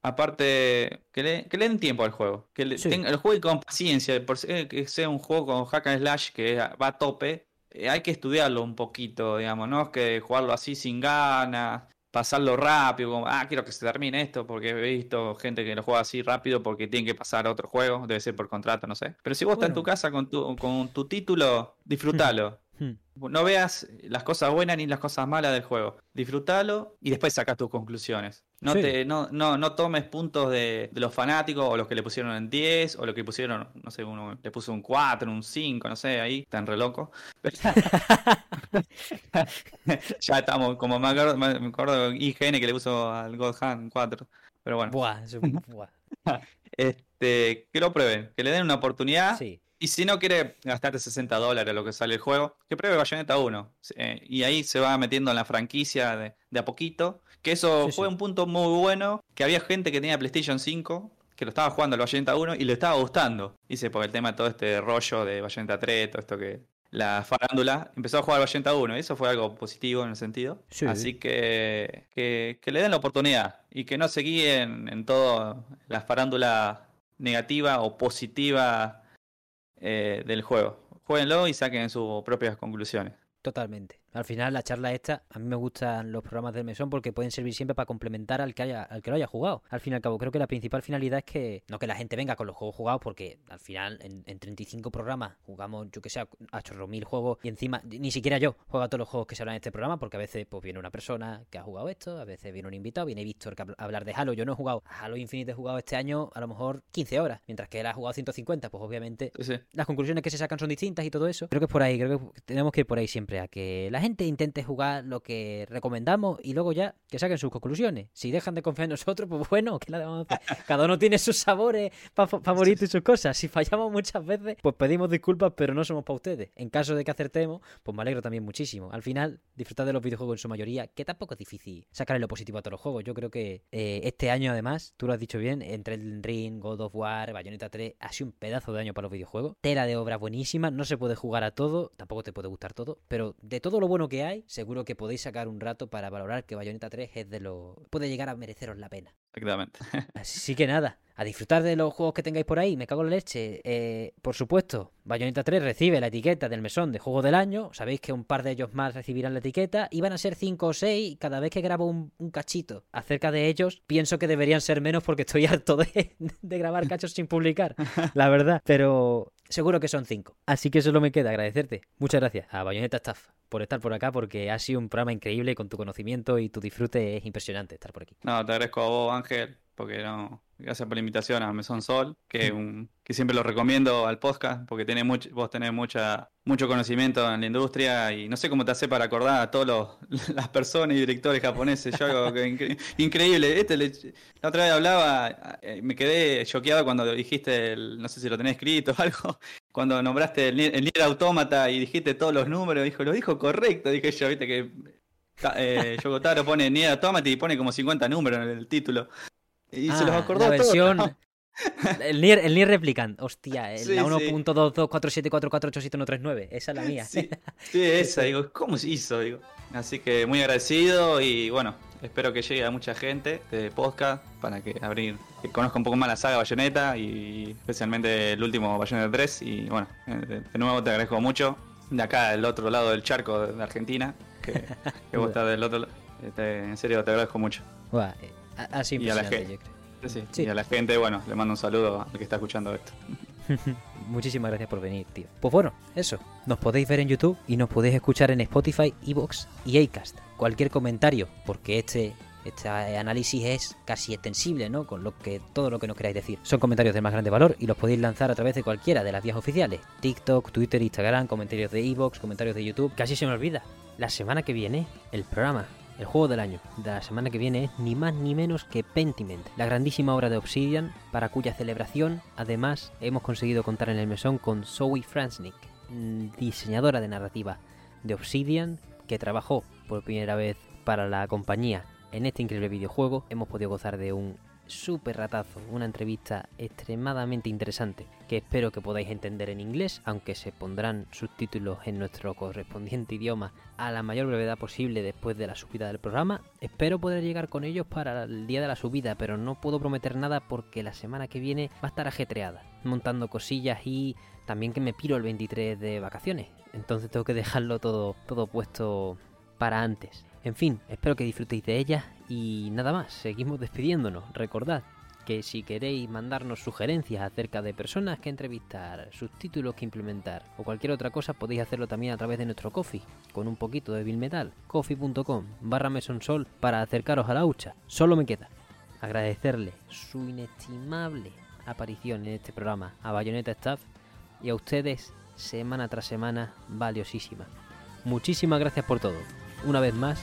aparte, que le, que le den tiempo al juego, que le, Sí. tenga- lo juegue con paciencia, por ser- que sea un juego con hack and slash que va a tope, eh, hay que estudiarlo un poquito, digamos, no es que jugarlo así sin ganas, pasarlo rápido, como, ah, quiero que se termine esto, porque he visto gente que lo juega así rápido porque tiene que pasar a otro juego, debe ser por contrato, no sé. Pero si vos estás en tu Bueno. casa con tu, con tu título, disfrútalo. Hmm. No veas las cosas buenas ni las cosas malas del juego. Disfrútalo y después sacas tus conclusiones. No, Sí. te, no, no, no tomes puntos de, de los fanáticos o los que le pusieron en 10 o los que pusieron, no sé, uno le puso un 4, un 5, no sé, ahí, están re loco. ya estamos, como me acuerdo, me acuerdo IGN que le puso al God Hand un 4. Pero bueno, Buah, eso- buah. este, que lo prueben, que le den una oportunidad. Sí. Y si no quiere gastarte 60 dólares lo que sale el juego, que pruebe Bayonetta 1. Eh, y ahí se va metiendo en la franquicia de, de a poquito. Que eso Sí, fue sí. un punto muy bueno. Que había gente que tenía PlayStation 5 que lo estaba jugando al Bayonetta 1 y le estaba gustando. Dice, por el tema de todo este rollo de Bayonetta 3, todo esto que. La farándula empezó a jugar Bayonetta 1 y eso fue algo positivo en el sentido. Sí. Así que, que que le den la oportunidad y que no se guíen en todo la farándula negativa o positiva eh, del juego. Jueguenlo y saquen sus propias conclusiones. Totalmente. Al final, la charla esta, a mí me gustan los programas del mesón porque pueden servir siempre para complementar al que haya, al que lo haya jugado. Al fin y al cabo, creo que la principal finalidad es que no que la gente venga con los juegos jugados, porque al final, en, en 35 programas, jugamos, yo que sé, a chorro mil juegos y encima, ni siquiera yo juego a todos los juegos que se hablan en este programa, porque a veces pues viene una persona que ha jugado esto, a veces viene un invitado, viene Víctor que a hablar de Halo. Yo no he jugado a Halo Infinite, he jugado este año a lo mejor 15 horas, mientras que él ha jugado 150, pues obviamente Sí, las conclusiones que se sacan son distintas y todo eso. Creo que es por ahí, creo que tenemos que ir por ahí siempre, a que la gente intente jugar lo que recomendamos y luego ya que saquen sus conclusiones. Si dejan de confiar en nosotros, pues bueno, ¿qué le vamos a hacer? Cada uno tiene sus sabores fa- favoritos y sus cosas. Si fallamos muchas veces, pues pedimos disculpas, pero no somos para ustedes. En caso de que acertemos, pues me alegro también muchísimo. Al final, disfrutar de los videojuegos en su mayoría, que tampoco es difícil sacarle lo positivo a todos los juegos. Yo creo que eh, este año, además, tú lo has dicho bien, entre el Ring, God of War, Bayonetta 3, ha sido un pedazo de año para los videojuegos. Tela de obra buenísima, no se puede jugar a todo, tampoco te puede gustar todo, pero de todo lo bueno que hay, seguro que podéis sacar un rato para valorar que Bayonetta 3 es de lo... puede llegar a mereceros la pena. Exactamente. Así que nada, a disfrutar de los juegos que tengáis por ahí, me cago en la leche. Eh, por supuesto, Bayonetta 3 recibe la etiqueta del mesón de juego del año. Sabéis que un par de ellos más recibirán la etiqueta. Y van a ser 5 o 6. Y cada vez que grabo un, un cachito acerca de ellos, pienso que deberían ser menos porque estoy harto de, de grabar cachos sin publicar. La verdad. Pero seguro que son 5. Así que solo me queda agradecerte. Muchas gracias a Bayonetta Staff por estar por acá porque ha sido un programa increíble con tu conocimiento y tu disfrute es impresionante estar por aquí. No, te agradezco a vos, Ángel, porque no. Gracias por la invitación a Mesón Sol, que, un, que siempre lo recomiendo al podcast, porque tiene mucho, vos tenés mucha, mucho conocimiento en la industria y no sé cómo te hace para acordar a todas las personas y directores japoneses. Yo que incre- increíble. Este le- la otra vez hablaba, eh, me quedé choqueado cuando dijiste, el- no sé si lo tenés escrito o algo, cuando nombraste el, Nier- el Nier Automata y dijiste todos los números, dijo, lo dijo correcto, dije yo, viste que eh, Yokotaro pone Nier Automata y pone como 50 números en el título. Y se los Ah, acordó la versión... El Nier, el Nier Replicant, hostia, el- Sí, la sí. 1.22474874139, esa es la mía. Sí, sí, esa, digo, ¿cómo se hizo? Digo. Así que muy agradecido y bueno, espero que llegue a mucha gente de podcast para que abrir, que conozca un poco más la saga Bayonetta y especialmente el último Bayonetta 3 y bueno, eh, de, nuevo te agradezco mucho de acá del otro lado del charco de Argentina, que, que vos estás del otro lado. Este, en serio te agradezco mucho. Buah, sido Y a la gente. Sí. Y a la gente, bueno, le mando un saludo al que está escuchando esto. Muchísimas gracias por venir, tío. Pues bueno, eso. Nos podéis ver en YouTube y nos podéis escuchar en Spotify, Evox y Acast. Cualquier comentario, porque este, este análisis es casi extensible, ¿no? Con lo que todo lo que nos queráis decir. Son comentarios de más grande valor y los podéis lanzar a través de cualquiera de las vías oficiales. TikTok, Twitter, Instagram, comentarios de Evox, comentarios de YouTube. Casi se me olvida. La semana que viene, el programa el juego del año de la semana que viene es ni más ni menos que Pentiment, la grandísima obra de Obsidian, para cuya celebración además hemos conseguido contar en el mesón con Zoe Fransnick, mm, diseñadora de narrativa de Obsidian, que trabajó por primera vez para la compañía en este increíble videojuego. Hemos podido gozar de un súper ratazo, una entrevista extremadamente interesante que espero que podáis entender en inglés, aunque se pondrán subtítulos en nuestro correspondiente idioma a la mayor brevedad posible después de la subida del programa. Espero poder llegar con ellos para el día de la subida, pero no puedo prometer nada porque la semana que viene va a estar ajetreada, montando cosillas y también que me piro el 23 de vacaciones. Entonces tengo que dejarlo todo, todo puesto para antes. En fin, espero que disfrutéis de ella y nada más, seguimos despidiéndonos. Recordad que si queréis mandarnos sugerencias acerca de personas que entrevistar, subtítulos que implementar o cualquier otra cosa, podéis hacerlo también a través de nuestro coffee, con un poquito de Bill Metal, coffee.com barra mesonsol para acercaros a la hucha. Solo me queda agradecerle su inestimable aparición en este programa a Bayonetta Staff y a ustedes semana tras semana valiosísima. Muchísimas gracias por todo, una vez más,